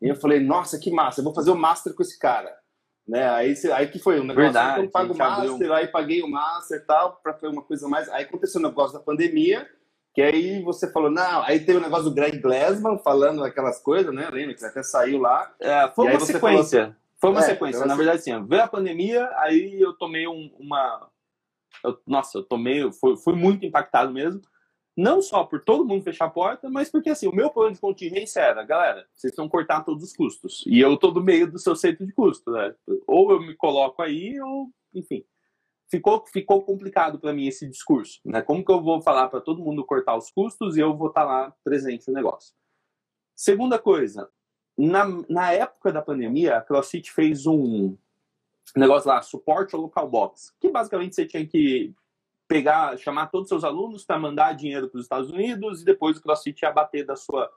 B: E eu falei, nossa, que massa, eu vou fazer o master com esse cara. Né? Aí, aí que foi um negócio
A: Verdade,
B: que eu pago o master, aí paguei o master e tal, para fazer uma coisa mais. Aí aconteceu o negócio da pandemia, que aí você falou, não, aí teve o negócio do Greg Glassman falando aquelas coisas, né? Lembra que até saiu lá.
A: É, foi uma sequência. Falou, foi uma é, sequência. Na verdade, assim, veio a pandemia, aí eu tomei um, uma. Eu, nossa, eu tomei. Fui, fui muito impactado mesmo. Não só por todo mundo fechar a porta, mas porque assim, o meu plano de contingência era, galera, vocês vão cortar todos os custos. E eu tô no meio do seu centro de custo, né? Ou eu me coloco aí, ou, enfim. Ficou, ficou complicado para mim esse discurso, né? Como que eu vou falar para todo mundo cortar os custos e eu vou estar tá lá presente no negócio? Segunda coisa, na, na época da pandemia, a CrossFit fez um negócio lá, suporte ao local box, que basicamente você tinha que pegar, chamar todos os seus alunos para mandar dinheiro para os Estados Unidos e depois o CrossFit ia bater da sua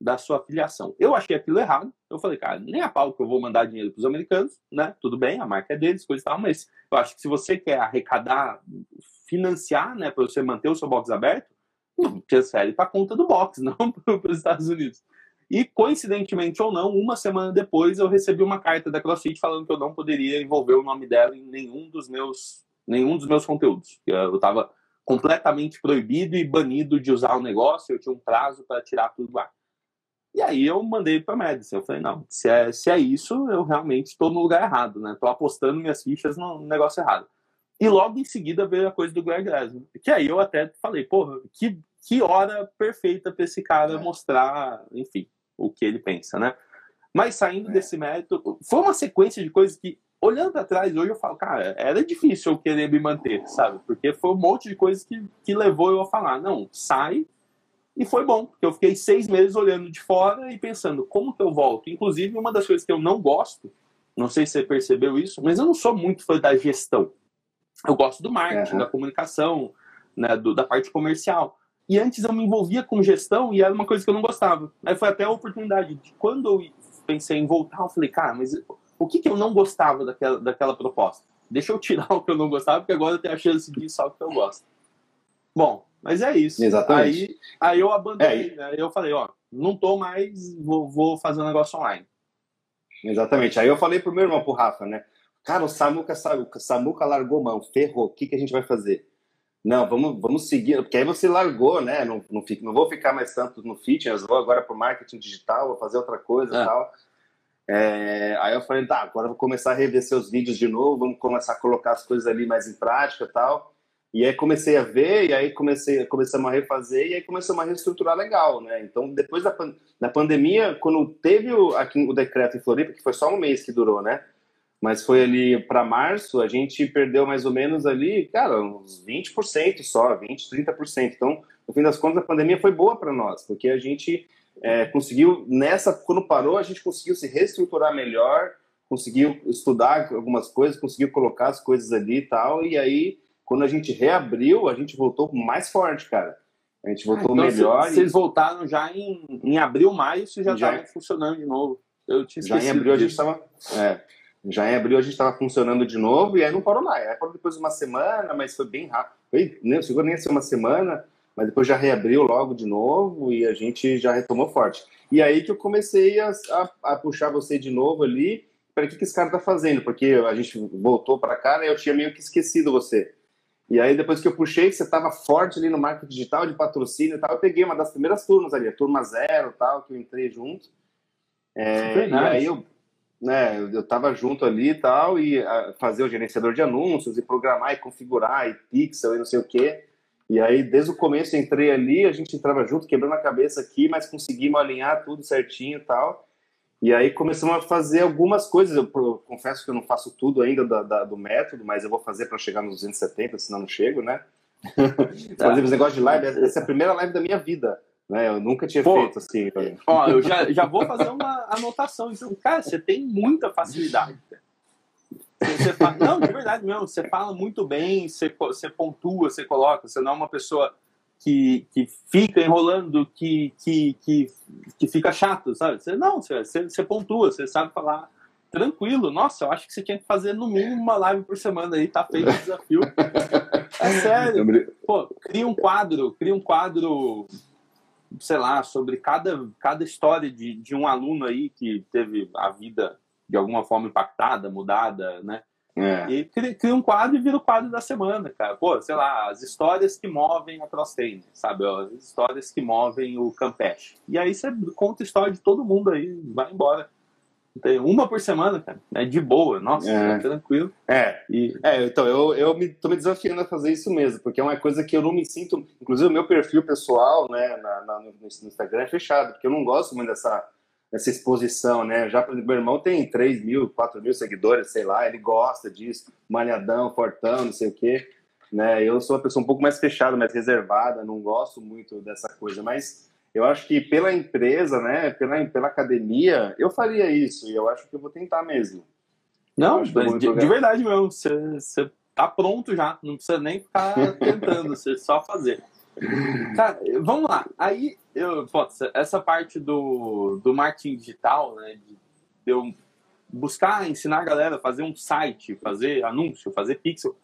A: da sua afiliação. Eu achei aquilo errado. Eu falei, cara, nem a pau que eu vou mandar dinheiro para os americanos, né? Tudo bem, a marca é deles, coisa e tal, mas eu acho que se você quer arrecadar, financiar, né, para você manter o seu box aberto, transfere para a conta do box, não para os Estados Unidos. E, coincidentemente ou não, uma semana depois eu recebi uma carta da CrossFit falando que eu não poderia envolver o nome dela em nenhum dos meus, nenhum dos meus conteúdos. Eu estava completamente proibido e banido de usar o negócio, eu tinha um prazo para tirar tudo lá. E aí eu mandei para a Medicine. Eu falei, não, se é, se é isso, eu realmente estou no lugar errado, né? Estou apostando minhas fichas no negócio errado. E logo em seguida veio a coisa do Greg Lesnar. Que aí eu até falei, porra, que, que hora perfeita para esse cara é. mostrar, enfim, o que ele pensa, né? Mas saindo é. desse mérito, foi uma sequência de coisas que, olhando para trás, hoje eu falo, cara, era difícil eu querer me manter, sabe? Porque foi um monte de coisas que, que levou eu a falar, não, sai. E foi bom, porque eu fiquei seis meses olhando de fora e pensando, como que eu volto? Inclusive, uma das coisas que eu não gosto, não sei se você percebeu isso, mas eu não sou muito fã da gestão. Eu gosto do marketing, uhum. da comunicação, né, do, da parte comercial. E antes eu me envolvia com gestão e era uma coisa que eu não gostava. Aí foi até a oportunidade de quando eu pensei em voltar, eu falei, cara, mas o que, que eu não gostava daquela, daquela proposta? Deixa eu tirar o que eu não gostava, porque agora eu tenho a chance de ir só o que eu gosto. Bom, mas é isso.
B: Exatamente.
A: Aí, aí eu abandonei, é. né? Eu falei, ó, não tô mais, vou, vou fazer um negócio online.
B: Exatamente. Aí eu falei pro meu irmão, pro Rafa, né? Cara, o Samuca, o Samuca largou mão, ferrou, o que, que a gente vai fazer? Não, vamos, vamos seguir, porque aí você largou, né? Não, não, fico, não vou ficar mais tanto no fitness, vou agora para o marketing digital, vou fazer outra coisa e é. tal. É, aí eu falei, tá, agora eu vou começar a rever seus vídeos de novo, vamos começar a colocar as coisas ali mais em prática e tal. E aí comecei a ver, e aí comecei, começamos a refazer, e aí começamos a reestruturar legal, né? Então, depois da, da pandemia, quando teve o, aqui, o decreto em Floripa, que foi só um mês que durou, né? Mas foi ali para março, a gente perdeu mais ou menos ali, cara, uns 20% só, 20, 30%. Então, no fim das contas, a pandemia foi boa para nós, porque a gente é, conseguiu, nessa, quando parou, a gente conseguiu se reestruturar melhor, conseguiu estudar algumas coisas, conseguiu colocar as coisas ali e tal, e aí, quando a gente reabriu, a gente voltou mais forte, cara. A gente voltou ah, então melhor.
A: Vocês e... voltaram já em, em abril, maio, isso já estava funcionando de novo.
B: Eu tinha já em abril disso. a gente estava. É, já em abril a gente estava funcionando de novo e aí não parou mais. Aí parou depois de uma semana, mas foi bem rápido. Foi, nem, chegou nem a ser uma semana, mas depois já reabriu logo de novo e a gente já retomou forte. E aí que eu comecei a, a, a puxar você de novo ali, para que, que esse cara tá fazendo? Porque a gente voltou para cá, né? Eu tinha meio que esquecido você. E aí depois que eu puxei, que você estava forte ali no marketing digital, de patrocínio e tal, eu peguei uma das primeiras turmas ali, a turma zero tal, que eu entrei junto. É, e aí eu né, eu estava junto ali e tal, e a, fazer o gerenciador de anúncios, e programar, e configurar, e pixel, e não sei o quê. E aí, desde o começo, entrei ali, a gente entrava junto, quebrando a cabeça aqui, mas conseguimos alinhar tudo certinho e tal. E aí começamos a fazer algumas coisas. Eu, eu confesso que eu não faço tudo ainda da, da, do método, mas eu vou fazer para chegar nos 270, senão não chego, né? fazer os negócios de live, essa é a primeira live da minha vida. Né? Eu nunca tinha Pô, feito assim.
A: Ó, eu já, já vou fazer uma anotação. Então, cara, você tem muita facilidade. Você fala, não, de verdade mesmo, você fala muito bem, você, você pontua, você coloca, você não é uma pessoa que, que fica enrolando, que, que, que, que fica chato, sabe? Você, não, você, você pontua, você sabe falar tranquilo. Nossa, eu acho que você tinha que fazer no mínimo uma live por semana aí, tá feito o desafio. É sério. Pô, cria um quadro, cria um quadro sei lá, sobre cada, cada história de, de um aluno aí que teve a vida de alguma forma impactada, mudada, né? É. E cria, um quadro e vira o quadro da semana, cara. Pô, sei lá, as histórias que movem a Crosstain, sabe? As histórias que movem o Campeche. E aí você conta a história de todo mundo aí, vai embora. Uma por semana, cara. É de boa, nossa, é. tranquilo.
B: É, e... é então eu, eu me, tô me desafiando a fazer isso mesmo, porque é uma coisa que eu não me sinto. Inclusive, o meu perfil pessoal, né, na, na, no Instagram é fechado, porque eu não gosto muito dessa, dessa exposição, né? Já, por exemplo, meu irmão tem 3 mil, 4 mil seguidores, sei lá, ele gosta disso, malhadão, fortão, não sei o quê. Né? Eu sou uma pessoa um pouco mais fechada, mais reservada, não gosto muito dessa coisa, mas eu acho que pela empresa, né, pela, pela academia, eu faria isso e eu acho que eu vou tentar mesmo.
A: Não, de, de, verdade mesmo. Você tá pronto já, não precisa nem ficar tentando, você só fazer. Cara, vamos lá. Aí, eu, essa parte do, do marketing digital, né, de eu buscar ensinar a galera a fazer um site, fazer anúncio, fazer pixel,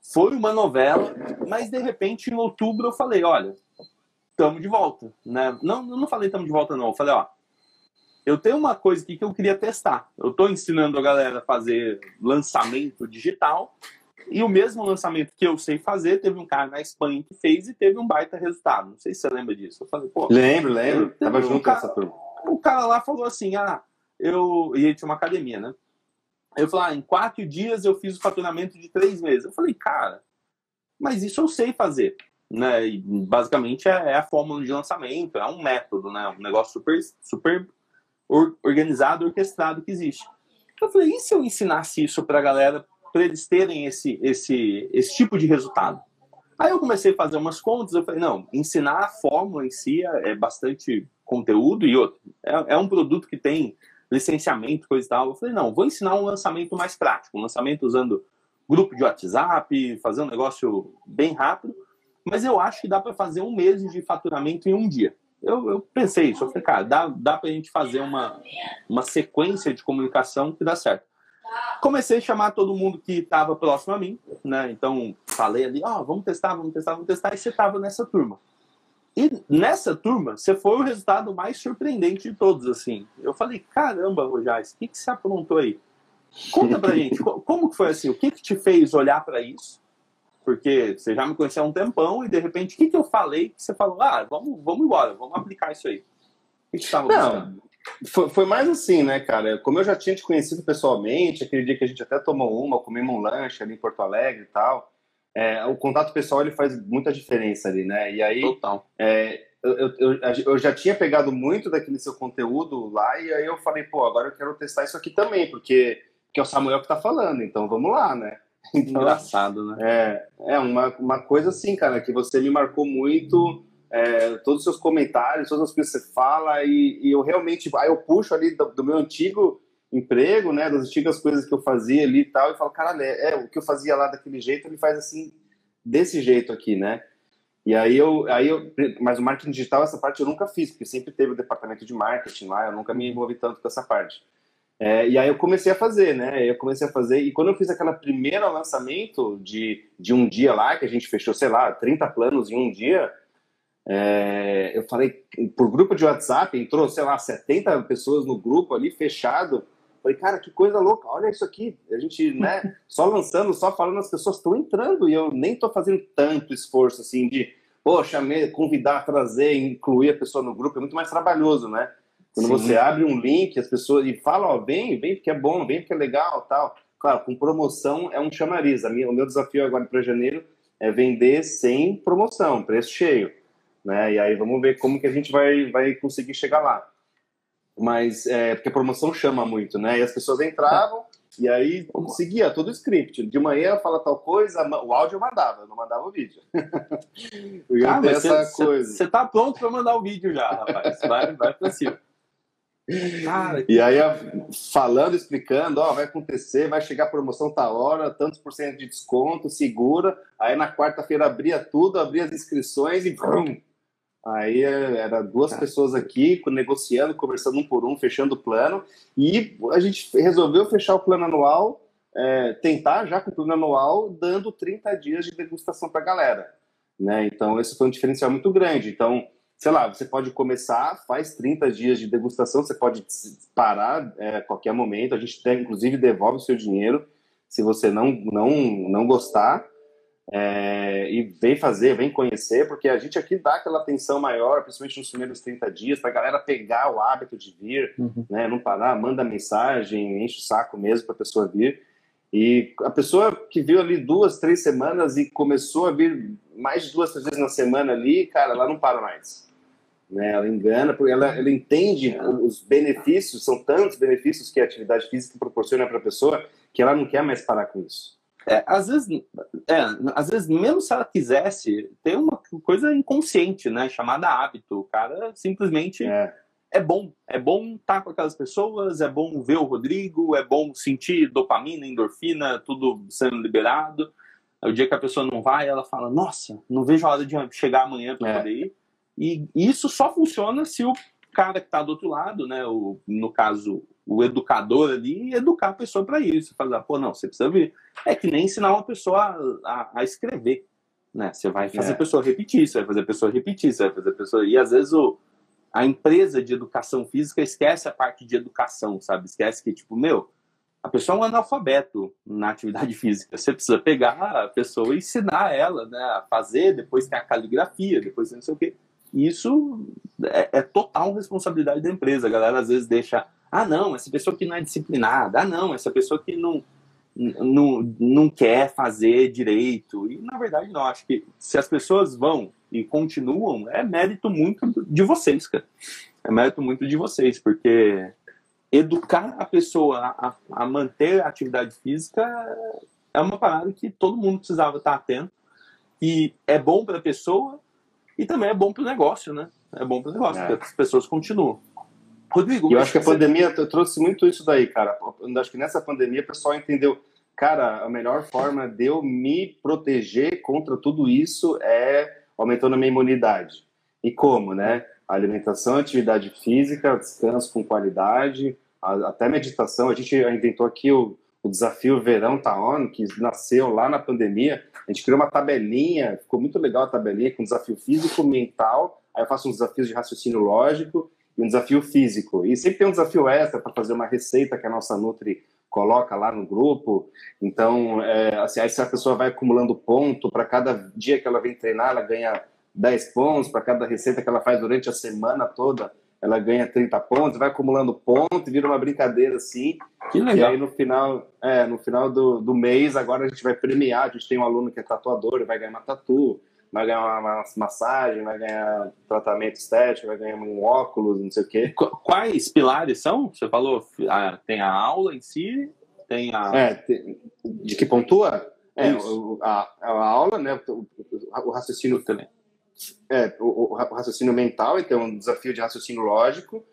A: foi uma novela, mas de repente em outubro eu falei, olha, estamos de volta, né? Não, eu não falei estamos de volta não, eu falei, ó, eu tenho uma coisa aqui que eu queria testar. Eu estou ensinando a galera a fazer lançamento digital e o mesmo lançamento que eu sei fazer, teve um cara na Espanha que fez e teve um baita resultado. Não sei se você lembra disso. Eu falei, pô.
B: Lembro, lembro. Tava junto
A: cara, essa turma. O cara lá falou assim: ah, eu. E ele tinha uma academia, né? Eu falei, ah, em quatro dias eu fiz o faturamento de três meses. Eu falei, cara, mas isso eu sei fazer né? E basicamente é, é, a fórmula de lançamento, é um método, né? Um negócio super, super organizado, orquestrado que existe. Eu falei, e se eu ensinasse isso para a galera, para eles terem esse, esse, esse tipo de resultado? Aí eu comecei a fazer umas contas, eu falei, não, ensinar a fórmula em si é, é bastante conteúdo e outro. É, é, um produto que tem licenciamento, coisa e tal. Eu falei, não, vou ensinar um lançamento mais prático, um lançamento usando grupo de WhatsApp, fazer um negócio bem rápido mas eu acho que dá para fazer um mês de faturamento em um dia. Eu, eu pensei isso, eu falei, cara, dá, dá para a gente fazer uma, uma sequência de comunicação que dá certo. Comecei a chamar todo mundo que estava próximo a mim, né? Então falei ali, ó, oh, vamos testar, vamos testar, vamos testar, e você estava nessa turma. E nessa turma, você foi o resultado mais surpreendente de todos, assim. Eu falei, caramba, Rojais, o que, que você aprontou aí? Conta pra gente, como que foi assim? O que, que te fez olhar para isso? Porque você já me conheceu há um tempão e de repente, o que, que eu falei que você falou, ah, vamos, vamos embora, vamos aplicar isso aí. O que você estava
B: buscando? Foi, foi, mais assim, né, cara? Como eu já tinha te conhecido pessoalmente, aquele dia que a gente até tomou uma, comemos um lanche ali em Porto Alegre e tal, é, o contato pessoal ele faz muita diferença ali, né? E aí,
A: Total.
B: É, eu, eu, eu, já tinha pegado muito daquele seu conteúdo lá e aí eu falei, pô, agora eu quero testar isso aqui também, porque, porque é o Samuel que tá falando, então vamos lá, né? Então,
A: Engraçado, né?
B: É, é uma, uma coisa assim, cara, que você me marcou muito, é, todos os seus comentários, todas as coisas que você fala, e, e eu realmente, aí eu puxo ali do, do, meu antigo emprego, né, das antigas coisas que eu fazia ali e tal, e falo, cara, é, é, o que eu fazia lá daquele jeito, ele faz assim, desse jeito aqui, né? E aí eu, aí eu, mas o marketing digital, essa parte eu nunca fiz, porque sempre teve o departamento de marketing lá, eu nunca me envolvi tanto com essa parte. É, e aí eu comecei a fazer, né? Eu comecei a fazer, e quando eu fiz aquela primeira lançamento de, de um dia lá, que a gente fechou, sei lá, 30 planos em um dia, é, eu falei, por grupo de WhatsApp, entrou, sei lá, 70 pessoas no grupo ali, fechado. Falei, cara, que coisa louca, olha isso aqui. A gente, né, só lançando, só falando, as pessoas estão entrando e eu nem estou fazendo tanto esforço assim de, poxa, convidar, trazer, incluir a pessoa no grupo, é muito mais trabalhoso, né? Quando Sim. você abre um link, as pessoas e fala, ó, vem, vem porque é bom, vem porque é legal, tal. Claro, com promoção é um chamariz. Minha, o meu desafio agora para janeiro é vender sem promoção, preço cheio, né? E aí vamos ver como que a gente vai, vai conseguir chegar lá mas é, porque a promoção chama muito, né? E as pessoas entravam e aí seguia todo o script. De manhã fala tal coisa, o áudio eu mandava, eu não mandava o vídeo.
A: eu ah, essa cê, coisa. Você tá pronto para mandar o vídeo já, rapaz. Vai, vai para cima.
B: Cara, e aí, falando, explicando, ó, vai acontecer, vai chegar a promoção tá hora, tantos por cento de desconto, segura. Aí na quarta-feira abria tudo, abria as inscrições e brum, Aí é, era duas pessoas aqui negociando, conversando um por um, fechando o plano. E a gente resolveu fechar o plano anual, é, tentar já com o plano anual, dando 30 dias de degustação para a galera. Né? Então, esse foi um diferencial muito grande. Então, sei lá, você pode começar, faz 30 dias de degustação, você pode parar é, a qualquer momento. A gente, tem, inclusive, devolve o seu dinheiro se você não, não, não gostar. É, e vem fazer, vem conhecer, porque a gente aqui dá aquela atenção maior, principalmente nos primeiros 30 dias, para a galera pegar o hábito de vir, uhum. né, não parar, manda mensagem, enche o saco mesmo para a pessoa vir. E a pessoa que viu ali duas, três semanas e começou a vir mais de duas, três vezes na semana ali, cara, ela não para mais. Né, ela engana, porque ela, ela entende os benefícios, são tantos benefícios que a atividade física proporciona para a pessoa, que ela não quer mais parar com isso.
A: É, às vezes, é, às vezes, mesmo se ela quisesse, tem uma coisa inconsciente, né? Chamada hábito. O cara simplesmente é, é bom. É bom estar com aquelas pessoas, é bom ver o Rodrigo, é bom sentir dopamina, endorfina, tudo sendo liberado. O dia que a pessoa não vai, ela fala: Nossa, não vejo a hora de chegar amanhã para é. poder ir. E isso só funciona se o cara que está do outro lado, né? O, no caso, o educador ali educar a pessoa para isso. Falar, pô, não, você precisa ver. É que nem ensinar uma pessoa a, a, a escrever. Né? Você vai fazer é. a pessoa repetir, você vai fazer a pessoa repetir, você vai fazer a pessoa. E às vezes o, a empresa de educação física esquece a parte de educação, sabe? Esquece que, tipo, meu, a pessoa é um analfabeto na atividade física. Você precisa pegar a pessoa e ensinar ela né, a fazer, depois tem a caligrafia, depois não sei o quê. Isso é, é total responsabilidade da empresa. A galera às vezes deixa ah, não, essa pessoa que não é disciplinada. Ah, não, essa pessoa que não, não, não quer fazer direito. E, na verdade, não. Acho que se as pessoas vão e continuam, é mérito muito de vocês, cara. É mérito muito de vocês, porque educar a pessoa a, a manter a atividade física é uma parada que todo mundo precisava estar atento. E é bom para a pessoa e também é bom para o negócio, né? É bom para o negócio, é. porque as pessoas continuam.
B: Rodrigo, eu acho que a pandemia trouxe muito isso daí, cara. Eu acho que nessa pandemia o pessoal entendeu, cara, a melhor forma de eu me proteger contra tudo isso é aumentando a minha imunidade. E como, né? Alimentação, atividade física, descanso com qualidade, até meditação. A gente inventou aqui o, o desafio Verão Tá On, que nasceu lá na pandemia. A gente criou uma tabelinha, ficou muito legal a tabelinha, com desafio físico, mental. Aí eu faço uns desafios de raciocínio lógico e um desafio físico. E sempre tem um desafio extra para fazer uma receita que a nossa Nutri coloca lá no grupo. Então, é, assim, aí se a pessoa vai acumulando ponto, para cada dia que ela vem treinar, ela ganha 10 pontos, para cada receita que ela faz durante a semana toda, ela ganha 30 pontos, vai acumulando ponto, vira uma brincadeira assim.
A: Que legal.
B: E aí no final, é, no final do, do mês, agora a gente vai premiar, a gente tem um aluno que é tatuador, vai ganhar uma tatu, vai ganhar uma, uma massagem, vai ganhar tratamento estético, vai ganhar um óculos, não sei o quê.
A: Quais pilares são? Você falou, ah, tem a aula em si, tem a...
B: É, tem, de que pontua? É, a, a, aula, né, o, o raciocínio também. É, o, o, raciocínio mental, então, um desafio de raciocínio lógico,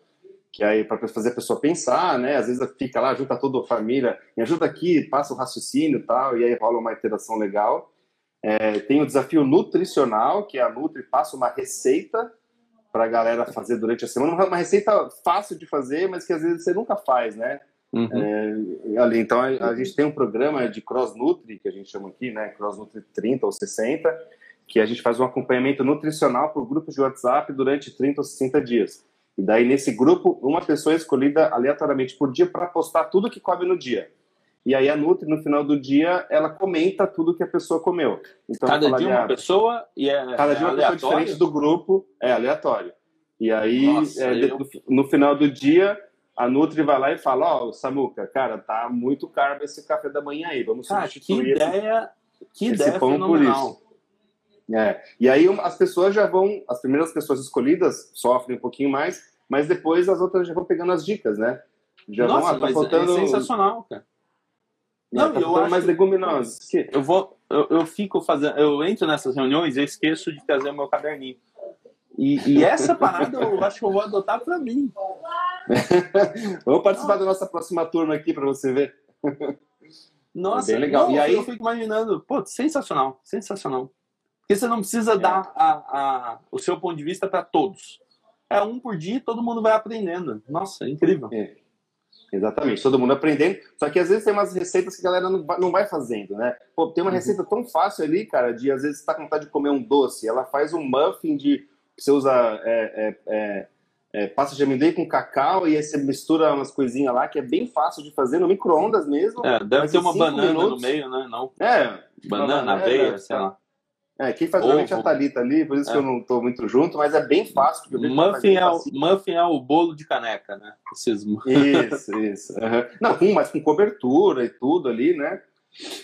B: que aí para fazer a pessoa pensar, né? Às vezes fica lá, junta toda a família, me ajuda aqui, passa o raciocínio e tal, e aí rola uma interação legal. É, tem o desafio nutricional, que é a Nutri passa uma receita para a galera fazer durante a semana, uma receita fácil de fazer, mas que às vezes você nunca faz, né? Uhum. É, ali, então a, a, gente tem um programa de Cross Nutri, que a gente chama aqui, né? Cross Nutri 30 ou 60, que a gente faz um acompanhamento nutricional por grupos de WhatsApp durante 30 ou 60 dias. E daí, nesse grupo, uma pessoa é escolhida aleatoriamente por dia para postar tudo que come no dia. E aí a Nutri, no final do dia, ela comenta tudo que a pessoa comeu.
A: Então, cada dia uma pessoa e é
B: Cada dia uma aleatório? pessoa diferente do grupo, é aleatório. E aí, Nossa, é, eu... no final do dia, a Nutri vai lá e fala, ó, oh, Samuca, cara, tá muito carbo esse café da manhã aí, vamos
A: substituir que ideia, esse, que esse ideia pão por isso.
B: É. E aí as pessoas já vão, as primeiras pessoas escolhidas sofrem um pouquinho mais, mas depois as outras já vão pegando as dicas, né?
A: Já Nossa, vão, ah, tá faltando... é sensacional, cara.
B: Não, tá eu acho mais leguminosas.
A: Que eu vou, eu, eu, fico fazendo, eu entro nessas reuniões e esqueço de trazer o meu caderninho. E, e essa parada eu acho que eu vou adotar para mim.
B: Vamos participar da nossa próxima turma aqui para você ver.
A: Nossa, é legal. Não, e aí eu fico imaginando, pô, sensacional, sensacional. Porque você não precisa é. dar a, a, o seu ponto de vista para todos. É um por dia e todo mundo vai aprendendo. Nossa, é incrível.
B: É. Exatamente, todo mundo aprendendo. Só que às vezes tem umas receitas que a galera não vai, não vai fazendo, né? Pô, tem uma uhum. receita tão fácil ali, cara, de às vezes você tá com vontade de comer um doce. Ela faz um muffin de. Você usa é, é, é, é, pasta de amendoim com cacau e aí você mistura umas coisinhas lá que é bem fácil de fazer no micro-ondas mesmo.
A: É, deve ter uma banana minutos. no meio, né? Não.
B: É.
A: Banana, aveia, sei lá.
B: É, quem faz realmente é a Thalita ali, por isso é. que eu não estou muito junto, mas é bem fácil.
A: Muffin é, o, muffin é o bolo de caneca, né?
B: Esses... Isso, isso. Uhum. Não, mas com cobertura e tudo ali, né?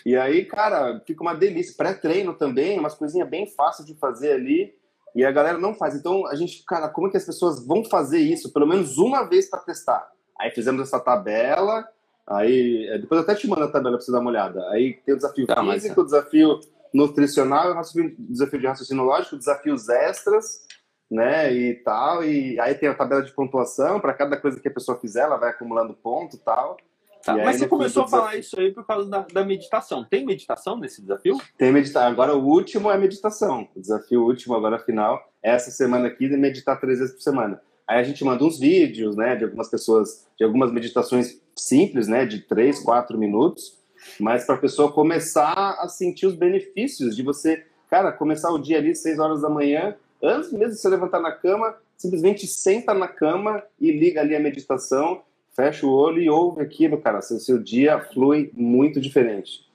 B: E aí, cara, fica uma delícia. Pré-treino também, umas coisinhas bem fáceis de fazer ali. E a galera não faz. Então, a gente, cara, como é que as pessoas vão fazer isso? Pelo menos uma vez para testar. Aí fizemos essa tabela. Aí, é, depois eu até te mando a tabela para você dar uma olhada. Aí tem o desafio tá, físico, mas... o desafio nutricional, desafio de raciocínio lógico, desafios extras, né, e tal, e aí tem a tabela de pontuação, para cada coisa que a pessoa fizer, ela vai acumulando ponto e tal.
A: Tá, e mas você começou a falar isso aí por causa da, da, meditação. Tem meditação nesse desafio?
B: Tem meditação. Agora o último é meditação. O desafio último, agora final, é essa semana aqui de meditar três vezes por semana. Aí a gente manda uns vídeos, né, de algumas pessoas, de algumas meditações simples, né, de três, quatro minutos, mas para a pessoa começar a sentir os benefícios de você, cara, começar o dia ali às 6 horas da manhã, antes mesmo de você levantar na cama, simplesmente senta na cama e liga ali a meditação, fecha o olho e ouve aquilo, cara. Seu, seu dia flui muito diferente.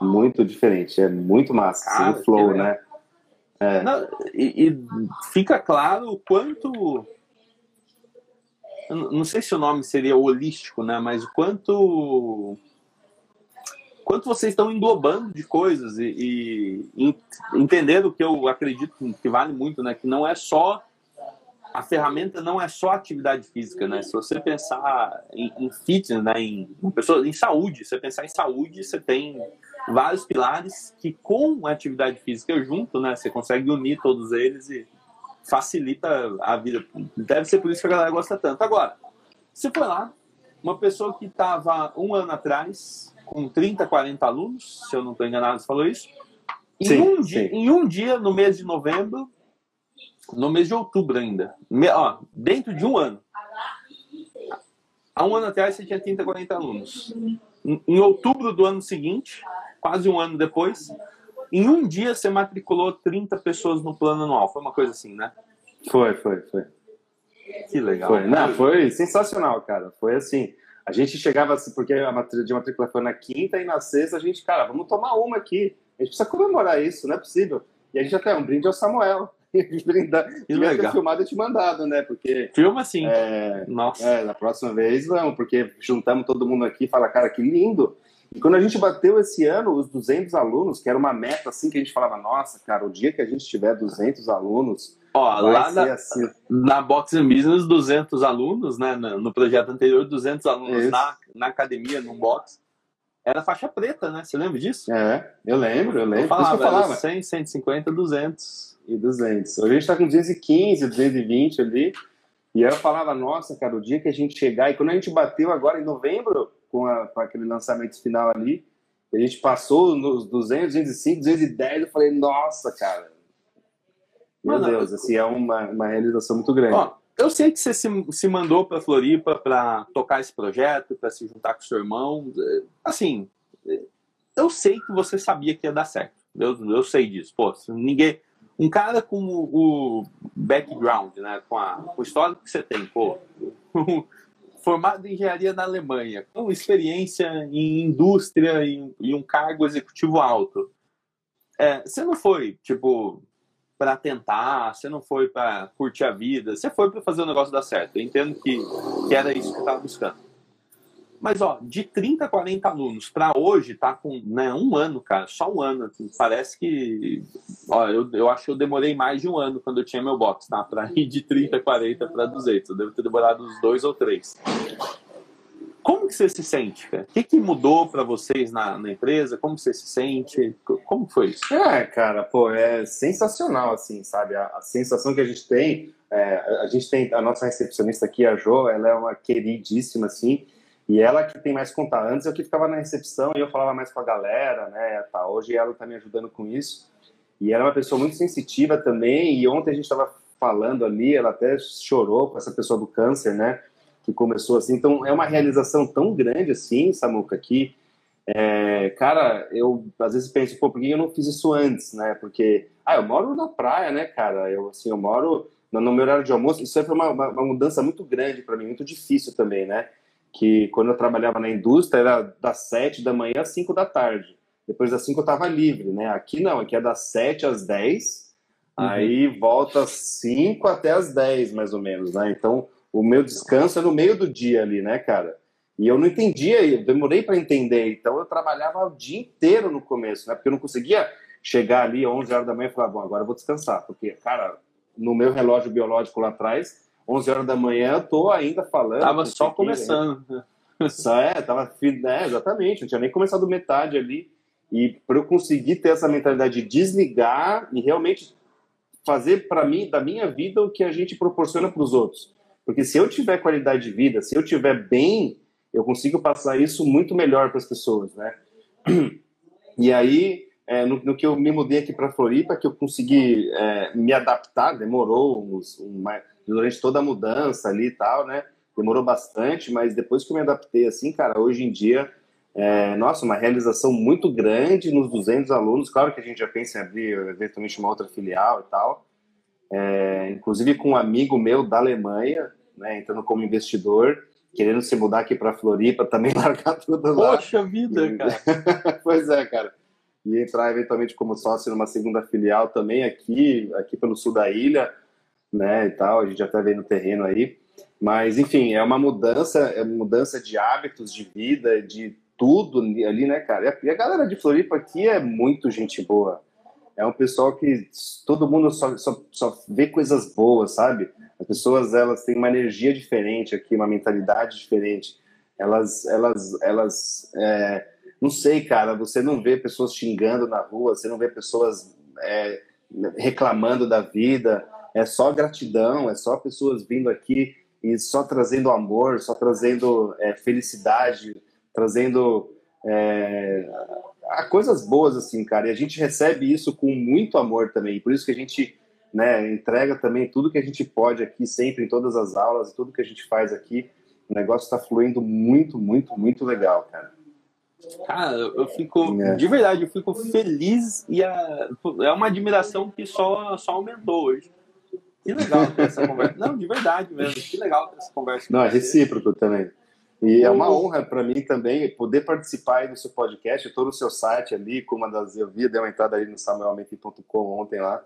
B: Muito diferente. É muito massa. Cara, assim, o flow, né?
A: É. Não, e, e, fica claro o quanto. não sei se o nome seria holístico, né? Mas o quanto quanto vocês estão englobando de coisas e, e entendendo que eu acredito que vale muito, né? Que não é só a ferramenta não é só atividade física, né? Se você pensar em, em fitness, né? Em, em, pessoa, em saúde, se você pensar em saúde, você tem vários pilares que com a atividade física junto, né? Você consegue unir todos eles e facilita a vida. Deve ser por isso que a galera gosta tanto. Agora, se for lá, uma pessoa que estava um ano atrás com 30, 40 alunos, se eu não estou enganado, você falou isso. Em, sim, um dia, em um dia, no mês de novembro, no mês de outubro ainda, me, ó, dentro de um ano. Há um ano atrás você tinha 30, 40 alunos. Em, em outubro do ano seguinte, quase um ano depois, em um dia você matriculou 30 pessoas no plano anual. Foi uma coisa assim, né?
B: Foi, foi, foi.
A: Que legal.
B: Foi, não, foi sensacional, cara. Foi assim A gente chegava assim, porque a de matrícula foi na quinta e na sexta a gente, cara, vamos tomar uma aqui. A gente precisa comemorar isso, não é possível. E a gente até um brinde ao Samuel. brindar. Que legal. filmado e te mandado, né? Porque.
A: Filma sim.
B: É, Nossa. É, na próxima vez vamos, porque juntamos todo mundo aqui e fala, cara, que lindo. E quando a gente bateu esse ano os 200 alunos, que era uma meta assim que a gente falava, nossa, cara, o dia que a gente tiver 200 alunos.
A: Ó, lá na, assim. na Boxing Business, 200 alunos, né? No projeto anterior, 200 alunos na, na academia, no box. Era faixa preta, né? Você lembra disso?
B: É, eu lembro, eu lembro. Eu
A: falava, eu falava. 100, 150, 200.
B: E 200. Hoje a gente tá com 215, 220 ali. E aí eu falava, nossa, cara, o dia que a gente chegar. E quando a gente bateu agora em novembro, com, a, com aquele lançamento final ali. A gente passou nos 200, 205, 210. Eu falei, nossa, cara. Meu Mano, Deus, assim, é uma, uma realização muito grande. Ó,
A: eu sei que você se, se mandou para Floripa para tocar esse projeto, para se juntar com seu irmão. Assim, eu sei que você sabia que ia dar certo. Eu, eu sei disso. Pô, ninguém. Um cara com o, o background, né? Com, a, com o histórico que você tem, pô. formado em engenharia na Alemanha, com experiência em indústria e, um cargo executivo alto. É, você não foi, tipo, para tentar, você não foi para curtir a vida, você foi para fazer o negócio dar certo. Eu entendo que, que era isso que eu estava buscando. Mas, ó, de 30, 40 alunos para hoje, tá com né, um ano, cara, só um ano. Parece que. Ó, eu, eu acho que eu demorei mais de um ano quando eu tinha meu box, tá? Para ir de 30, 40 para 200. Eu devo ter demorado uns dois ou três. Como que você se sente, cara? O que, que mudou para vocês na, na, empresa? Como você se sente? Como foi isso?
B: É, cara, pô, é sensacional, assim, sabe? A, a sensação que a gente tem, é, a gente tem, a nossa recepcionista aqui, a Jo, ela é uma queridíssima, assim, e ela que tem mais contato. Antes eu que ficava na recepção e eu falava mais com a galera, né? Tá. Hoje ela está me ajudando com isso. E ela é uma pessoa muito sensitiva também. E ontem a gente estava falando ali, ela até chorou com essa pessoa do câncer, né? Que começou assim. Então é uma realização tão grande assim, Samuca, que, é, cara, eu às vezes penso, pô, por que eu não fiz isso antes, né? Porque, ah, eu moro na praia, né, cara? Eu, assim, eu moro no, meu horário de almoço. Isso foi uma, uma, uma mudança muito grande para mim, muito difícil também, né? Que quando eu trabalhava na indústria era das 7 da manhã às 5 da tarde. Depois das 5 eu estava livre, né? Aqui não, aqui é das 7 às 10, uhum. aí volta às 5 até às 10, mais ou menos, né? Então, o meu descanso é no meio do dia ali, né, cara? E eu não entendia, eu demorei para entender. Então, eu trabalhava o dia inteiro no começo, né? Porque eu não conseguia chegar ali às 11 horas da manhã e falar, bom, agora eu vou descansar. Porque, cara, no meu relógio biológico lá atrás, 11 horas da manhã, tô ainda falando.
A: Tava só começando.
B: Só é, tava, é, exatamente, não tinha nem começado metade ali. E para eu conseguir ter essa mentalidade de desligar e realmente fazer para mim, da minha vida, o que a gente proporciona para os outros. Porque se eu tiver qualidade de vida, se eu tiver bem, eu consigo passar isso muito melhor para as pessoas, né? E aí, é, no, no, que eu me mudei aqui para Floripa, que eu consegui é, me adaptar, demorou uns, um, durante toda a mudança ali e tal, né? Demorou bastante, mas depois que eu me adaptei assim, cara, hoje em dia, é, nossa, uma realização muito grande nos 200 alunos. Claro que a gente já pensa em abrir eventualmente uma outra filial e tal. É, inclusive com um amigo meu da Alemanha, né, entrando como investidor, querendo se mudar aqui para Floripa, também largar tudo
A: lá. Poxa vida,
B: cara. pois é, cara. E entrar eventualmente como sócio numa segunda filial também aqui, aqui pelo sul da ilha né, e tal, a gente até vê no terreno aí. Mas, enfim, é uma mudança, é uma mudança de hábitos, de vida, de tudo ali, né, cara? E a galera de Floripa aqui é muito gente boa. É um pessoal que todo mundo só, só, só vê coisas boas, sabe? As pessoas, elas têm uma energia diferente aqui, uma mentalidade diferente. Elas, elas, elas, é, não sei, cara, você não vê pessoas xingando na rua, você não vê pessoas é, reclamando da vida, é só gratidão, é só pessoas vindo aqui e só trazendo amor, só trazendo é, felicidade, trazendo é, coisas boas, assim, cara. E a gente recebe isso com muito amor também. Por isso que a gente né, entrega também tudo que a gente pode aqui, sempre, em todas as aulas, tudo que a gente faz aqui. O negócio está fluindo muito, muito, muito legal, cara.
A: Cara, eu fico, é. de verdade, eu fico feliz e a, é uma admiração que só, só aumentou hoje. Que legal ter essa conversa. Não, de verdade mesmo. Que legal ter essa conversa.
B: Não, é recíproco também. E é uma honra para mim também poder participar aí do seu podcast. Estou no seu site ali, com uma das. Eu vi, dei uma entrada aí no samuelmente.com ontem lá,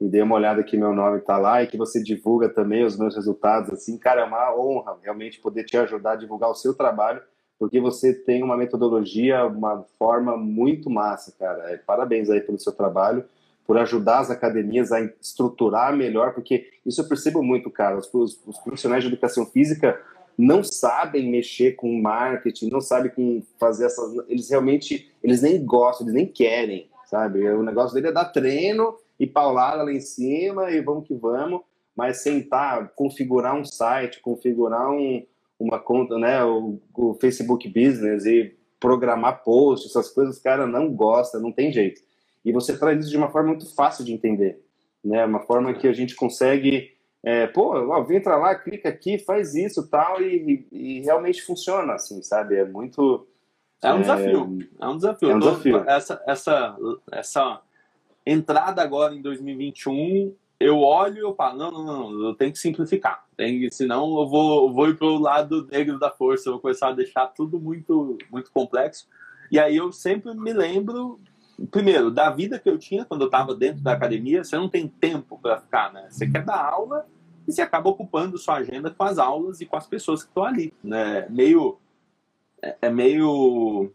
B: e dei uma olhada que meu nome está lá e que você divulga também os meus resultados. Assim, cara, é uma honra realmente poder te ajudar a divulgar o seu trabalho, porque você tem uma metodologia, uma forma muito massa, cara. É, parabéns aí pelo seu trabalho por ajudar as academias a estruturar melhor, porque isso eu percebo muito, cara. Os, os, profissionais de educação física não sabem mexer com marketing, não sabem com fazer essas. Eles realmente, eles nem gostam, eles nem querem, sabe? O negócio dele é dar treino e paulada lá em cima e vamos que vamos, mas sentar, configurar um site, configurar um, uma conta, né? O, o Facebook Business e programar posts, essas coisas, cara, não gosta, não tem jeito. E você traz isso de uma forma muito fácil de entender, né? Uma forma que a gente consegue, é, pô, ó, vem entrar lá, clica aqui, faz isso, tal, e, e realmente funciona, assim, sabe? É muito
A: é um desafio, é, é um desafio. É um desafio. Essa, essa, essa entrada agora em 2021, eu olho e eu falo, não, não, não, eu tenho que simplificar. Tem, senão eu vou, vou ir para o lado negro da força, eu vou começar a deixar tudo muito, muito complexo. E aí eu sempre me lembro primeiro, da vida que eu tinha quando eu estava dentro da academia, você não tem tempo para ficar, né? Você quer dar aula e você acaba ocupando sua agenda com as aulas e com as pessoas que estão ali, né? Meio é, é meio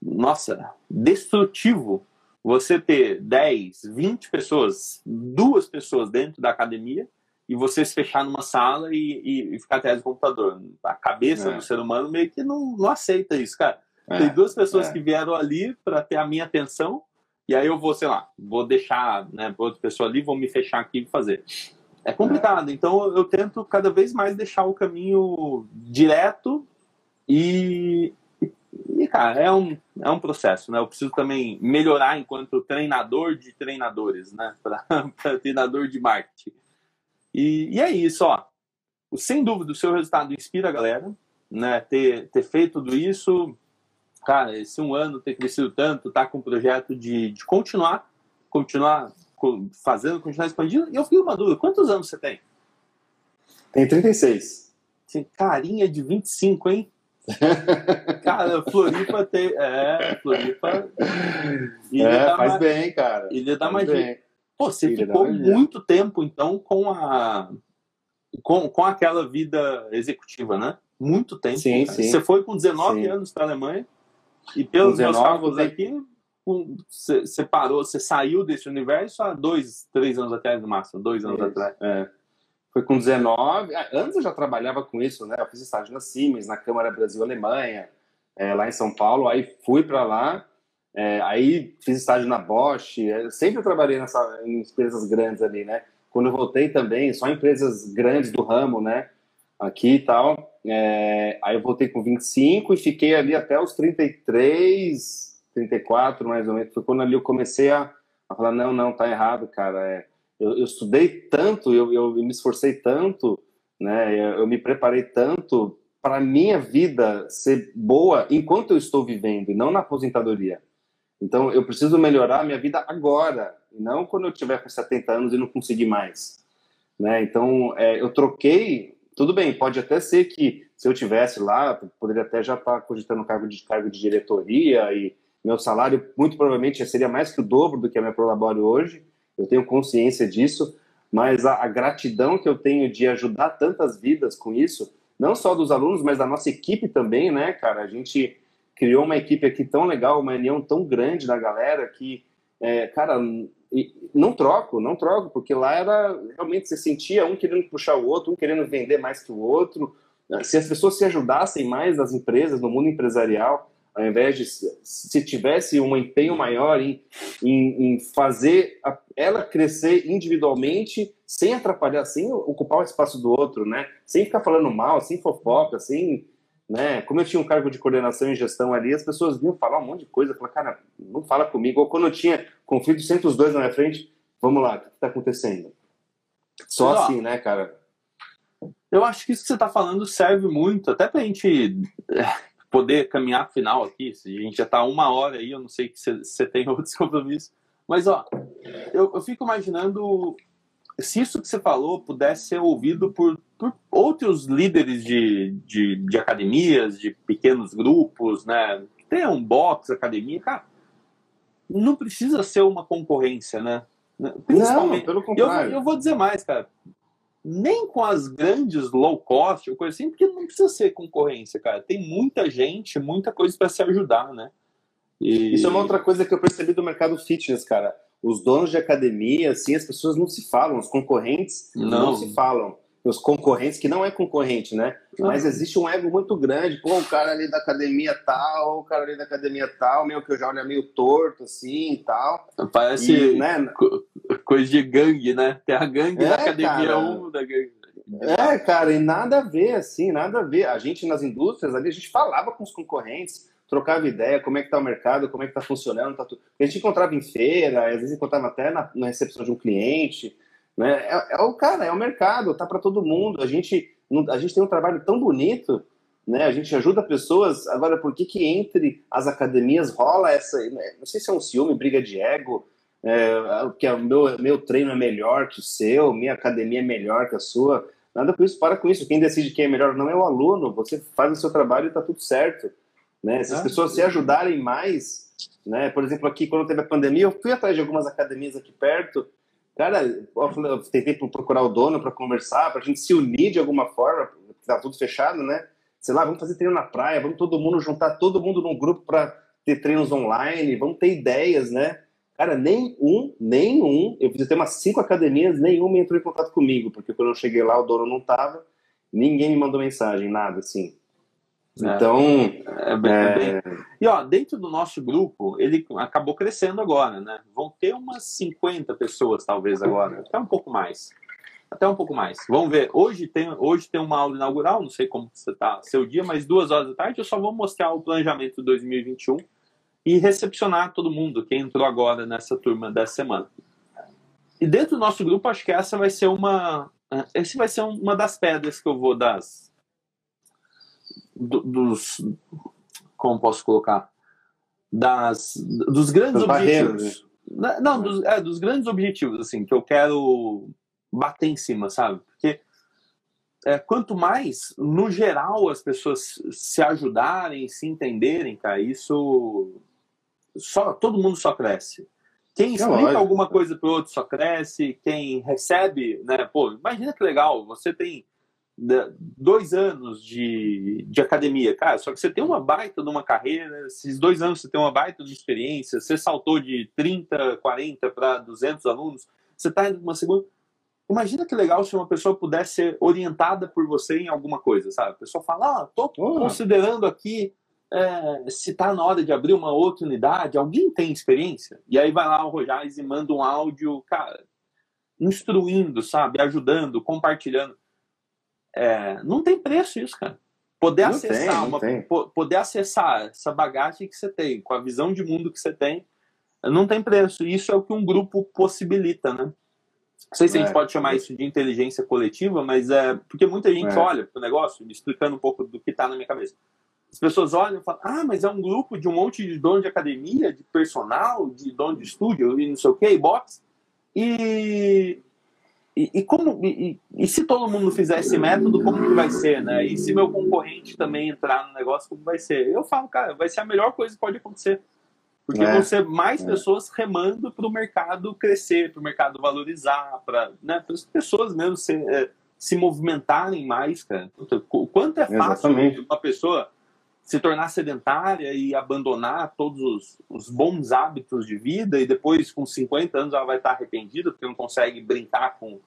A: nossa, destrutivo você ter 10, 20 pessoas, duas pessoas dentro da academia e você se fechar numa sala e, e, e ficar atrás do computador. A cabeça é. do ser humano meio que não, não aceita isso, cara. É, Tem duas pessoas é. que vieram ali para ter a minha atenção, e aí eu vou, sei lá, vou deixar né, outra pessoa ali, vou me fechar aqui e fazer. É complicado, é. então eu tento cada vez mais deixar o caminho direto e, e cara, é um, é um processo, né? Eu preciso também melhorar enquanto treinador de treinadores, né? Para treinador de marketing. E, e é isso, ó. Sem dúvida, o seu resultado inspira a galera, né? Ter, ter feito tudo isso, cara, esse um ano ter crescido tanto, tá com um projeto de, de continuar, continuar fazendo, continuar expandindo. E eu fiquei uma dúvida, quantos anos você tem?
B: Tem 36.
A: Tem carinha de 25, hein? cara, Floripa tem. É, Floripa.
B: é, faz bem, cara.
A: Da Magia. Bem. Pô, você Ilha ficou muito tempo, então, com a. Com, com aquela vida executiva, né? Muito tempo.
B: Sim, sim.
A: Você foi com 19 sim. anos para a Alemanha. E pelos 19, meus cálculos aqui, você parou, você saiu desse universo há dois, três anos atrás, no máximo, dois anos atrás.
B: É. Foi com 19. Ah, antes eu já trabalhava com isso, né? Eu fiz estágio na Siemens, na Câmara Brasil-Alemanha, é, lá em São Paulo. Aí fui para lá, é, aí fiz estágio na Bosch. É, sempre trabalhei nessa, em empresas grandes ali, né? Quando eu voltei também, só empresas grandes do ramo, né? Aqui e tal. É, aí eu voltei com 25 e fiquei ali até os 33, 34 mais ou menos. Foi quando ali eu comecei a, a falar: não, não, tá errado, cara. É, eu, eu, estudei tanto, eu, eu, me esforcei tanto, né, eu, eu me preparei tanto para minha vida ser boa enquanto eu estou vivendo e não na aposentadoria. Então eu preciso melhorar a minha vida agora, não quando eu tiver com 70 anos e não conseguir mais. Né? Então é, eu troquei tudo bem, pode até ser que se eu tivesse lá, poderia até já estar cogitando cargo de cargo de diretoria e meu salário muito provavelmente seria mais que o dobro do que a minha prolabore hoje. Eu tenho consciência disso, mas a, a, gratidão que eu tenho de ajudar tantas vidas com isso, não só dos alunos, mas da nossa equipe também, né, cara? A gente criou uma equipe aqui tão legal, uma união tão grande da galera que, é, cara, e não troco, não troco, porque lá era realmente você sentia um querendo puxar o outro, um querendo vender mais que o outro. Se as pessoas se ajudassem mais nas empresas, no mundo empresarial, ao invés de se tivesse um empenho maior em, em, em fazer a, ela crescer individualmente, sem atrapalhar, sem ocupar o espaço do outro, né? Sem ficar falando mal, sem fofoca, sem né? Como eu tinha um cargo de coordenação e gestão ali, as pessoas vinham falar um monte de coisa, falar, cara, não fala comigo. Ou quando eu tinha conflito, sempre os dois na minha frente, vamos lá, o que está acontecendo? Só Mas, assim, ó, né, cara?
A: Eu acho que isso que você está falando serve muito, até para a gente é, poder caminhar pro final aqui. A gente já está uma hora aí, eu não sei se você tem outros compromissos. Mas, ó, eu, eu fico imaginando se isso que você falou pudesse ser ouvido por, por outros líderes de, de, de, academias, de pequenos grupos, né? Tem um box, academia, cara, não precisa ser uma concorrência, né?
B: Principalmente, não, pelo contrário.
A: Eu, eu vou dizer mais, cara. Nem com as grandes low cost ou coisa assim, porque não precisa ser concorrência, cara. Tem muita gente, muita coisa para se ajudar, né?
B: E... Isso é uma outra coisa que eu percebi do mercado fitness, cara. Os donos de academia, assim, as pessoas não se falam, os concorrentes não, não se falam os concorrentes, que não é concorrente, né? Mas existe um ego muito grande. Pô, o cara ali da academia tal, o cara ali da academia tal, meio que eu já olho meio torto, assim e tal.
A: Parece e, né? coisa de gangue, né? Tem a gangue é, da academia 1 um, da gangue.
B: É, cara, e nada a ver, assim, nada a ver. A gente nas indústrias ali, a gente falava com os concorrentes, trocava ideia, como é que tá o mercado, como é que tá funcionando, tá tudo. A gente encontrava em feira, às vezes encontrava até na, na recepção de um cliente. Né? É, é, o cara, é o mercado, tá para todo mundo. A gente, a gente tem um trabalho tão bonito, né? A gente ajuda pessoas. Agora, por que que entre as academias rola essa? Né? Não sei se é um ciúme, briga de ego, é, que o meu, meu treino é melhor que o seu, minha academia é melhor que a sua. Nada com isso, para com isso. Quem decide quem é melhor não é o aluno. Você faz o seu trabalho e está tudo certo. Né? Se as ah, pessoas se ajudarem mais, né? Por exemplo, aqui quando teve a pandemia, eu fui atrás de algumas academias aqui perto Cara, eu tentei procurar o dono para conversar, para a gente se unir de alguma forma, porque tá tudo fechado, né? Sei lá, vamos fazer treino na praia, vamos todo mundo juntar todo mundo num grupo para ter treinos online, vamos ter ideias, né? Cara, nenhum, nenhum, eu visitei umas cinco academias, nenhuma entrou em contato comigo, porque quando eu cheguei lá o dono não tava, ninguém me mandou mensagem, nada assim. É. Então. É bem, é...
A: Bem... E ó, dentro do nosso grupo, ele acabou crescendo agora, né? Vão ter umas 50 pessoas, talvez, agora. Até um pouco mais. Até um pouco mais. Vamos ver. Hoje tem, hoje tem uma aula inaugural, não sei como você tá seu dia, mas duas horas da tarde eu só vou mostrar o planejamento de 2021 e recepcionar todo mundo que entrou agora nessa turma dessa semana. E dentro do nosso grupo, acho que essa vai ser uma. Esse vai ser uma das pedras que eu vou das do, dos. Como posso colocar? Das, dos grandes objetivos. Né? Não, dos, é, dos grandes objetivos, assim, que eu quero bater em cima, sabe? Porque é, quanto mais, no geral, as pessoas se ajudarem, se entenderem, cara, isso. Só, todo mundo só cresce. Quem é explica é alguma coisa para o outro só cresce. Quem recebe, né? Pô, imagina que legal, você tem dois anos de, de academia, cara, só que você tem uma baita de uma carreira, esses dois anos você tem uma baita de experiência, você saltou de 30, 40 para 200 alunos, você está indo uma segunda. Imagina que legal se uma pessoa pudesse ser orientada por você em alguma coisa, sabe? A pessoa fala, ah, tô considerando aqui é, se tá na hora de abrir uma outra unidade, alguém tem experiência? E aí vai lá o Rojais e manda um áudio, cara, instruindo, sabe? Ajudando, compartilhando. É, não tem preço isso, cara. Poder não acessar tem, uma, tem. poder acessar essa bagagem que você tem, com a visão de mundo que você tem, não tem preço. Isso é o que um grupo possibilita, né? Não sei se é. a gente é. pode chamar isso de inteligência coletiva, mas é porque muita gente é. olha para o negócio, me explicando um pouco do que está na minha cabeça. As pessoas olham e falam: ah, mas é um grupo de um monte de dono de academia, de personal, de dono de estúdio e não sei o que, box. E e, e como e, e, se todo mundo fizer esse método, como que vai ser, né? E se meu concorrente também entrar no negócio, como vai ser? Eu falo, cara, vai ser a melhor coisa que pode acontecer. Porque é, vão ser mais é. pessoas remando para o mercado crescer, para o mercado valorizar, para né, as pessoas mesmo se, é, se movimentarem mais, cara. O quanto é fácil Exatamente. uma pessoa se tornar sedentária e abandonar todos os, os, bons hábitos de vida e depois com 50 anos ela vai estar arrependida porque não consegue brincar com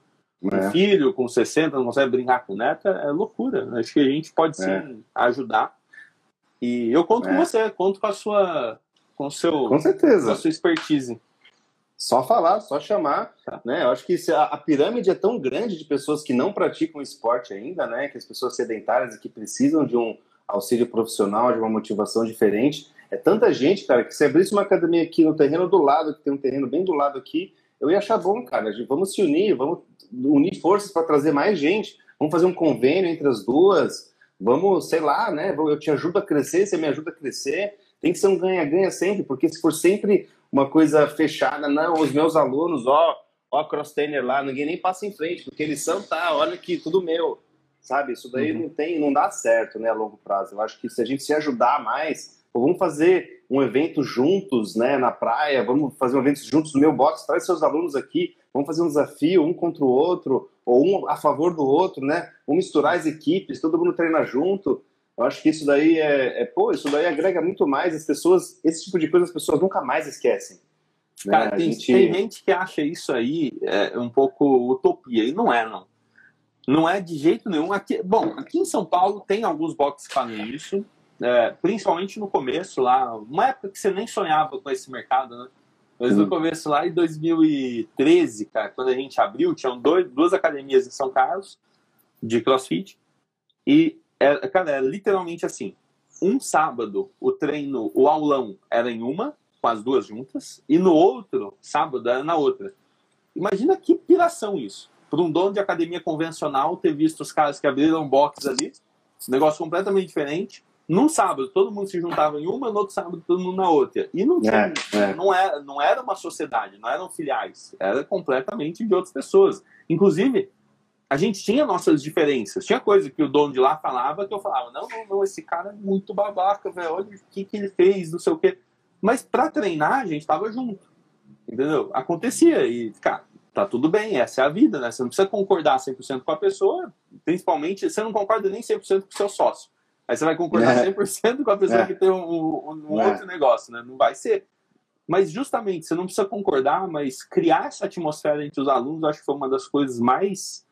A: é. filho, com 60 não consegue brincar com neta, é loucura. Acho que a gente pode sim é. ajudar. E eu conto é. com você, conto com a sua com seu
B: com certeza.
A: Com a sua expertise.
B: Só falar, só chamar, tá. né? Eu acho que a, a, pirâmide é tão grande de pessoas que não praticam esporte ainda, né? Que as pessoas sedentárias e que precisam de um auxílio profissional, de uma motivação diferente. É tanta gente, cara, que se abrisse uma academia aqui no terreno do lado, que tem um terreno bem do lado aqui, eu ia achar bom, cara. Vamos se unir, vamos unir forças para trazer mais gente. Vamos fazer um convênio entre as duas. Vamos, sei lá, né? Eu te ajudo a crescer, você me ajuda a crescer. Tem que ser um ganha-ganha sempre, porque se for sempre uma coisa fechada, não, os meus alunos, ó, ó, cross trainer lá, ninguém nem passa em frente, porque eles são, tá, olha aqui, tudo meu. sabe? Isso daí uhum. não tem, não dá certo, né, a longo prazo. Eu acho que se a gente se ajudar mais, vamos fazer um evento juntos, né, na praia, vamos fazer um evento juntos no meu box, traz seus alunos aqui, vamos fazer um desafio um contra o outro, ou um a favor do outro, né? Vamos misturar as equipes, todo mundo treina junto. Eu acho que isso daí é, é pô, isso daí agrega muito mais as pessoas, esse tipo de coisa as pessoas nunca mais esquecem.
A: Né? Cara, tem, gente... tem, gente que acha isso aí é, um pouco utopia, e não é, não. Não é de jeito nenhum. Aqui, bom, aqui em São Paulo tem alguns boxes que fazem isso, é, principalmente no começo lá, uma época que você nem sonhava com esse mercado, né? Mas no começo lá, em 2013, cara, quando a gente abriu, tinham dois, duas academias em São Carlos de CrossFit e é, cara, era literalmente assim. Um sábado, o treino, o aulão era em uma, com as duas juntas, e no outro sábado era na outra. Imagina que piração isso. Para um dono de academia convencional ter visto os caras que abriram box ali, negócio completamente diferente. Num sábado, todo mundo se juntava em uma, no outro sábado, todo mundo na outra. E não, tinha, é, é. Não, era, não era uma sociedade, não eram filiais, era completamente de outras pessoas. Inclusive, a gente tinha nossas diferenças. Tinha coisa que o dono de lá falava que eu falava, não, não, não, esse cara é muito babaca, velho, olha o que, que ele fez, não sei o quê. Mas para treinar, a gente tava junto. Entendeu? Acontecia. E, cara, tá tudo bem, essa é a vida, né? Você não precisa concordar 100% com a pessoa, principalmente, você não concorda nem 100% com o seu sócio. Aí você vai concordar é. 100% com a pessoa é. que tem um, um, um é. outro negócio, né? Não vai ser. Mas justamente, você não precisa concordar, mas criar essa atmosfera entre os alunos, acho que foi uma das coisas mais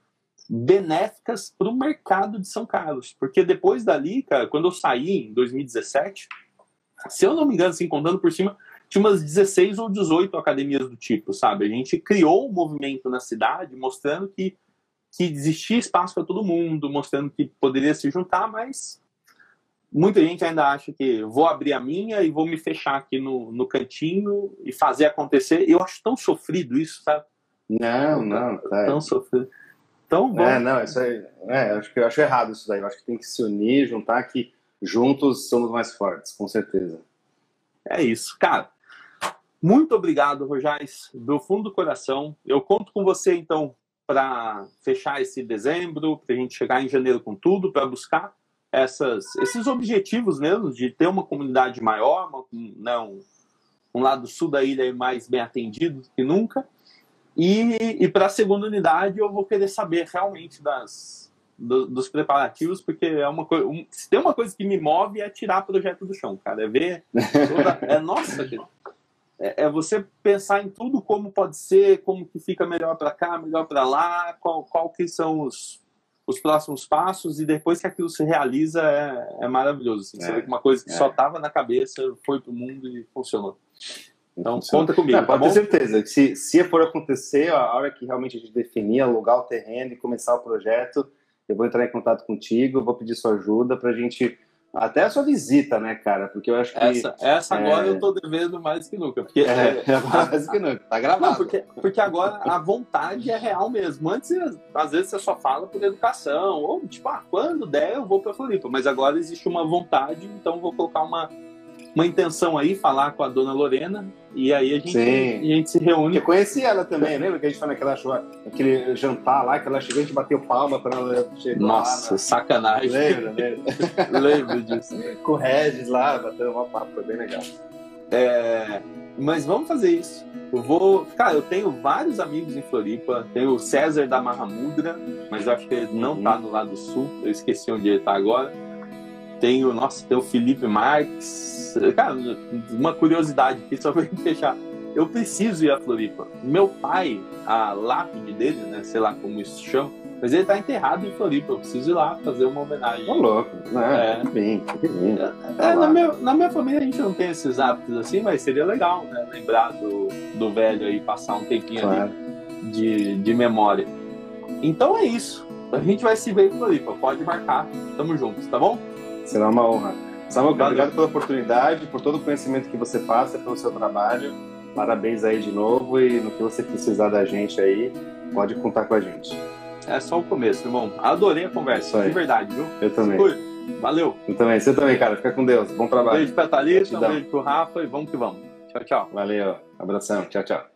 A: benéficas para o mercado de São Carlos. Porque depois dali, cara, quando eu saí em 2017, se eu não me engano, assim, contando por cima, tinha umas 16 ou 18 academias do tipo, sabe? A gente criou um movimento na cidade mostrando que, que existia espaço para todo mundo, mostrando que poderia se juntar, mas muita gente ainda acha que vou abrir a minha e vou me fechar aqui no, no cantinho e fazer acontecer. Eu acho tão sofrido isso, sabe?
B: Não, não,
A: tá. Tão sofrido. Então,
B: bom. É, não, isso aí, é, acho que eu acho errado isso daí. Eu acho que tem que se unir, juntar que juntos somos mais fortes, com certeza.
A: É isso, cara. Muito obrigado, Rojais, do fundo do coração. Eu conto com você, então, para fechar esse dezembro, para a gente chegar em janeiro com tudo, para buscar essas, esses objetivos mesmo de ter uma comunidade maior, uma, não, né, um lado sul da ilha mais bem atendido que nunca. E, e para a segunda unidade eu vou querer saber realmente das, do, dos preparativos, porque é uma coisa. Um, se tem uma coisa que me move é tirar projeto do chão, cara. É ver. Toda, é nossa, é, é, você pensar em tudo como pode ser, como que fica melhor para cá, melhor para lá, qual, qual que são os, os próximos passos e depois que aquilo se realiza é, é maravilhoso. Assim. Você é, vê que uma coisa que é. só estava na cabeça foi para o mundo e funcionou. Então, conta comigo. Não,
B: tá pode
A: ter
B: certeza. Se, se for acontecer, a hora que realmente a gente definir, alugar o terreno e começar o projeto, eu vou entrar em contato contigo, vou pedir sua ajuda para a gente. Até a sua visita, né, cara? Porque eu acho que.
A: Essa, essa é... agora eu tô devendo mais que nunca. Porque,
B: é, é mais que nunca. Tá gravado. Não,
A: porque, porque agora a vontade é real mesmo. Antes, às vezes, você só fala por educação. Ou, tipo, ah, quando der, eu vou pra Floripa. Mas agora existe uma vontade, então vou colocar uma uma intenção aí, falar com a dona Lorena, e aí a gente, a gente se reúne.
B: Eu conheci ela também, lembra que a gente foi naquela aquele jantar lá, que ela chegou, a gente bateu palma para ela chegar
A: Nossa, lá, sacanagem.
B: Lembra, lembra?
A: Lembro disso.
B: com o Regis lá, bateu uma papo, foi bem legal.
A: É, mas vamos fazer isso. Eu vou. Cara, eu tenho vários amigos em Floripa. Tenho o César da Mahamudra, mas acho que ele não uhum. tá no lado sul. Eu esqueci onde ele tá agora. Tenho, nossa, tem o Felipe Marques. Cara, uma curiosidade aqui, só pra fechar. Eu preciso ir a Floripa. Meu pai, a lápide dele, né? Sei lá como isso chama, mas ele tá enterrado em Floripa. Eu preciso ir lá fazer uma homenagem.
B: Tô louco. né? é. bem, bem. É,
A: é, na, minha, na minha família a gente não tem esses hábitos assim, mas seria legal, né? Lembrar do, do velho aí, passar um tempinho claro. ali de, de memória. Então é isso. A gente vai se ver em Floripa. Pode marcar. Tamo juntos, tá bom?
B: Será uma honra. Samuel, obrigado pela oportunidade, por todo o conhecimento que você passa, pelo seu trabalho. Parabéns aí de novo e no que você precisar da gente aí, pode contar com a gente.
A: É só o começo, irmão. Adorei a conversa, de verdade, viu?
B: Eu também.
A: Valeu.
B: Eu também, você também, cara. Fica com Deus. Bom trabalho.
A: Beijo pra Thalita, um beijo pro Rafa e vamos que vamos. Tchau, tchau.
B: Valeu. Abração. Tchau, tchau.